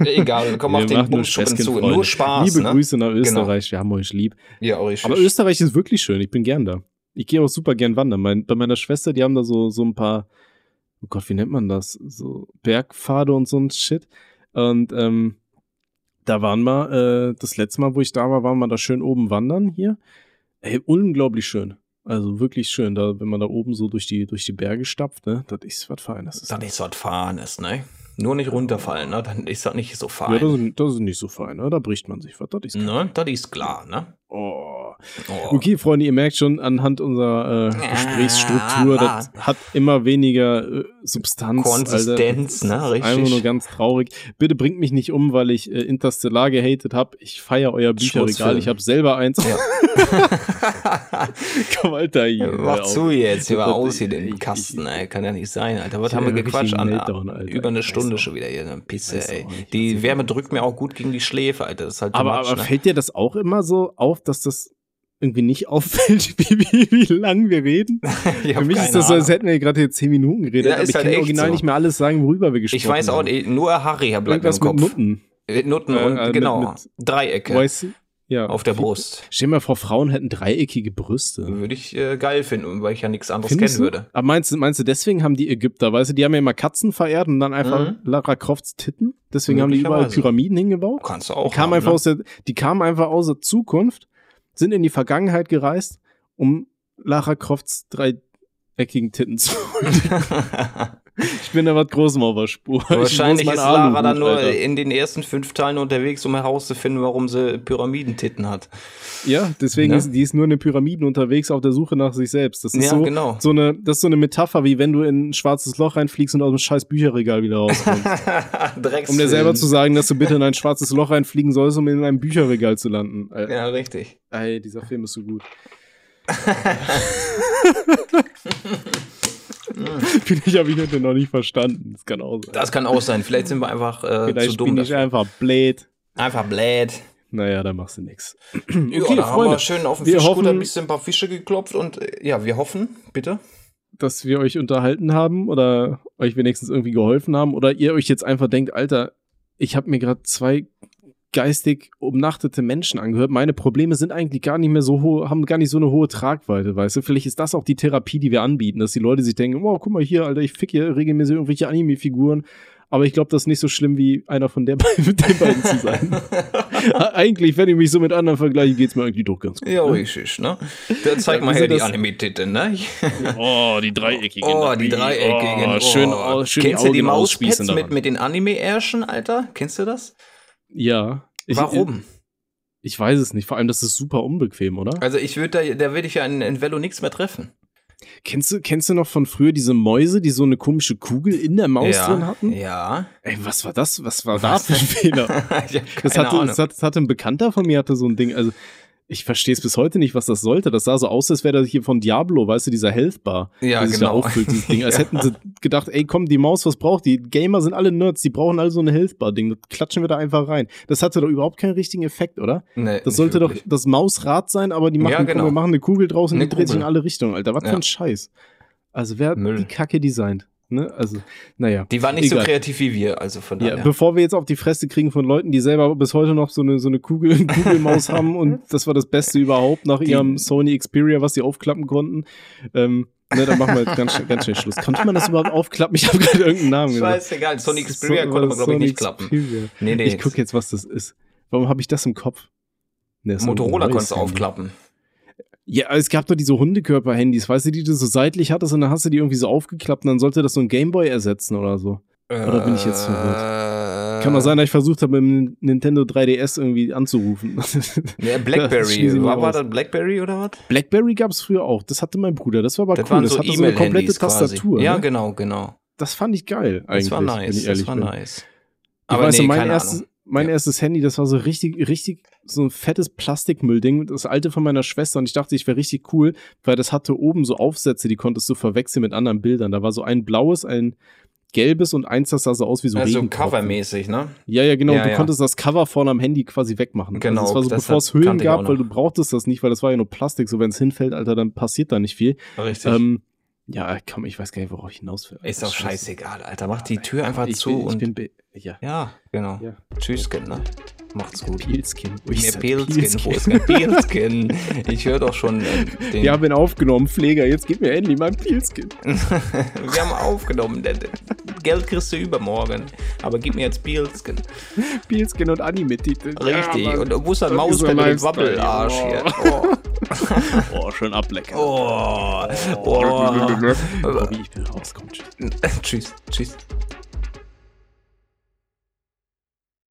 Egal, komm auf Wir den machen nur Bumschuppen zu. Nur Spaß, Liebe ne? Grüße nach Österreich. Wir haben euch lieb. Ja, richtig. Aber Österreich ist wirklich schön. Ich bin gern da. Ich gehe auch super gern wandern. Mein, bei meiner Schwester, die haben da so, so ein paar, oh Gott, wie nennt man das? So Bergpfade und so ein Shit. Und ähm, da waren wir, äh, das letzte Mal, wo ich da war, waren wir da schön oben wandern hier. Ey, unglaublich schön. Also wirklich schön, da, wenn man da oben so durch die, durch die Berge stapft, ne? Das ist was Feines. Das ist nicht so was Fahrenes, ne? Nur nicht runterfallen, ne? Dann ist das nicht so ja, fein. das, ist, das ist nicht so fein, ne? Da bricht man sich was. Das ist ne? Das ist klar, ne? Oh. Oh. Okay, Freunde, ihr merkt schon anhand unserer äh, Gesprächsstruktur, Ja, das hat immer weniger äh, Substanz. Konsistenz, Alter. ne? Das ist Richtig. Einfach nur ganz traurig. Bitte bringt mich nicht um, weil ich äh, Interstellar gehatet habe. Ich feiere euer Bücherregal. Ich habe selber eins. Ja. Komm, Alter, hier. Mach zu jetzt, hier war aus hier den Kasten, ey. Kann ja nicht sein, Alter. Was haben wir gequatscht, einen Alter? Meltdown, Alter. Über eine Stunde schon wieder hier, eine Pisse, ey. Die Wärme drückt mir auch gut gegen die Schläfe, Alter. Das ist halt Aber, much, aber ne? fällt dir das auch immer so auf, dass das irgendwie nicht auffällt, wie, wie, wie lang wir reden? Für mich ist das so, als hätten wir gerade hier zehn Minuten geredet, Ja, aber ich halt kann original so. nicht mehr alles sagen, worüber wir gesprochen Ich weiß auch haben. nicht, nur Harry bleibt mir Irgendwas im mit Kopf. Nutten. Mit Nutten Äh, und äh, mit- genau, mit- Dreiecke Weißt du? Ja. auf der Brust. Stell dir mal vor, Frauen hätten dreieckige Brüste. Würde ich äh, geil finden, weil ich ja nichts anderes Findest kennen du? würde. Aber meinst du, meinst du, deswegen haben die Ägypter, weißt du, die haben ja immer Katzen verehrt und dann einfach Mhm. Lara Crofts Titten. Deswegen haben die überall. Pyramiden hingebaut. Kannst du Die auch kamen, haben, einfach ne? aus der, die kamen einfach aus der Zukunft, sind in die Vergangenheit gereist, um Lara Crofts dreieckigen Titten zu Ich bin da was Großem auf der Spur. Ich Wahrscheinlich ist Lara Aluhut, dann nur Alter. in den ersten fünf Teilen unterwegs, um herauszufinden, warum sie Pyramidentitten hat. Ja, deswegen Ne? ist die ist nur in den Pyramiden unterwegs auf der Suche nach sich selbst. Das ist Ja, so, genau. so eine, das ist so eine Metapher, wie wenn du in ein schwarzes Loch reinfliegst und aus dem scheiß Bücherregal wieder rauskommst. um dir selber zu sagen, dass du bitte in ein schwarzes Loch reinfliegen sollst, um in einem Bücherregal zu landen. Ey, Ja, richtig. ey dieser Film ist so gut. ich, habe ich heute noch nicht verstanden. Das kann auch sein. Das kann auch sein. Vielleicht sind wir einfach äh, Vielleicht zu dumm. bin ich dafür. einfach blöd. Einfach blöd. Naja, da machst du nix. Okay, ja, da haben Freunde, wir schön auf Fischgut hoffen- ein bisschen ein paar Fische geklopft und äh, ja, wir hoffen, bitte. dass wir euch unterhalten haben oder euch wenigstens irgendwie geholfen haben oder ihr euch jetzt einfach denkt, Alter, ich habe mir gerade zwei geistig umnachtete Menschen angehört. Meine Probleme sind eigentlich gar nicht mehr so hoch, haben gar nicht so eine hohe Tragweite, weißt du? Vielleicht ist das auch die Therapie, die wir anbieten, dass die Leute sich denken, oh, guck mal hier, Alter, ich fick hier regelmäßig irgendwelche Anime-Figuren. Aber ich glaube, das ist nicht so schlimm, wie einer von der beiden, mit den beiden zu sein. eigentlich, wenn ich mich so mit anderen vergleiche, geht's mir eigentlich doch ganz gut. Ja, richtig, ne? Da zeig Ja, mal her die Anime-Titel, ne? Oh, die dreieckigen. Oh, die dreieckigen. Oh, schön, oh, schön Kennst du die Mauspads mit, mit den Anime-Ärschen, Alter? Kennst du das? Ja. Ich, Warum? Ich weiß es nicht. Vor allem, das ist super unbequem, oder? Also ich würde da, da würde ich ja in, in Velo nichts mehr treffen. Kennst du, kennst du noch von früher diese Mäuse, die so eine komische Kugel in der Maus ja, drin hatten? Ja. Ey, was war das? Was war da für ein Fehler? ich Das hatte, das hatte ein Bekannter von mir, hatte so ein Ding. Also, ich verstehe es bis heute nicht, was das sollte. Das sah so aus, als wäre das hier von Diablo, weißt du, dieser Health Bar. Ja, der sich da genau. auffüllt, dieses Ding. Als Ja. hätten sie gedacht, ey, komm, die Maus, was braucht die? Gamer sind alle Nerds, die brauchen alle so eine Health Bar-Ding. Das klatschen wir da einfach rein. Das hatte doch überhaupt keinen richtigen Effekt, oder? Nee, Das sollte wirklich. doch das Mausrad sein, aber die machen, Ja, komm, genau. wir machen eine Kugel draus und die dreht sich in alle Richtungen, Alter. Was für ein Scheiß. Also wer hat Müll. die Kacke designt? Ne? Also, naja. Die waren nicht so Egal. kreativ wie wir, also von Ja, daher. bevor wir jetzt auf die Fresse kriegen von Leuten, die selber bis heute noch so eine, so eine Kugel, Kugelmaus haben und das war das Beste überhaupt nach Die- ihrem Sony Xperia, was sie aufklappen konnten. Ähm, ne, dann machen wir jetzt ganz, schnell- ganz schnell Schluss. Konnte man das überhaupt aufklappen? Ich habe gerade irgendeinen Namen gesagt. Scheißegal, Sony Xperia So- konnte man, glaube ich, nicht klappen. Nee, nee. Ich gucke jetzt, was das ist. Warum habe ich das im Kopf? Ne, ist Motorola konntest du aufklappen. Ja, es gab doch diese Hundekörper-Handys, weißt du, die du so seitlich hattest und dann hast du die irgendwie so aufgeklappt und dann sollte das so ein Gameboy ersetzen oder so. Oder bin ich jetzt verwirrt? Kann doch sein, dass ich versucht habe, mit dem Nintendo 3DS irgendwie anzurufen. Ja, Blackberry. ich war, war das Blackberry oder was? Blackberry gab es früher auch. Das hatte mein Bruder. Das war aber Das cool. waren Das so hatte so eine komplette. Tastatur. Ja, ne? genau, genau. Das fand ich geil eigentlich. Das war nice. Das war bin. nice. Ich Aber weiß, nee, mein, keine erstes, Ahnung. Mein Ja. erstes Handy, das war so richtig, richtig, so ein fettes Plastikmüllding, das alte von meiner Schwester und ich dachte, ich wäre richtig cool, weil das hatte oben so Aufsätze, die konntest du verwechseln mit anderen Bildern. Da war so ein blaues, ein gelbes und eins, das sah so aus wie so Also covermäßig, ne? Ja, ja, genau. Ja, du ja. konntest das Cover vorne am Handy quasi wegmachen. Genau, Also das war so, das bevor es ich auch gab, weil du brauchtest das nicht, weil das war ja nur Plastik. So, wenn es hinfällt, Alter, dann passiert da nicht viel. Richtig. Ähm, ja, komm, ich weiß gar nicht, worauf ich hinaus will. ist doch Scheiße. scheißegal, Alter. Mach die Tür einfach ich zu bin, ich und. bin be- ja. ja, genau. Ja. Tschüss, Kinder. Macht's gut. Pilzkin. Wo ist Pilzkin. Wo ist der Pilzkin? Ich höre doch schon äh, den. Wir haben ihn aufgenommen, Pfleger. Jetzt gib mir endlich mein Pilzkin. Wir haben aufgenommen. Geld kriegst du übermorgen. Aber gib mir jetzt Pilzkin. Pilzkin und Anime-Titel. Richtig. Ja, und wo ist das so Mauspad mit dem Wabbelarsch hier? Oh. Oh, schön ablecken. Oh. oh. Bobby, ich bin raus. Komm. Tschüss. Tschüss.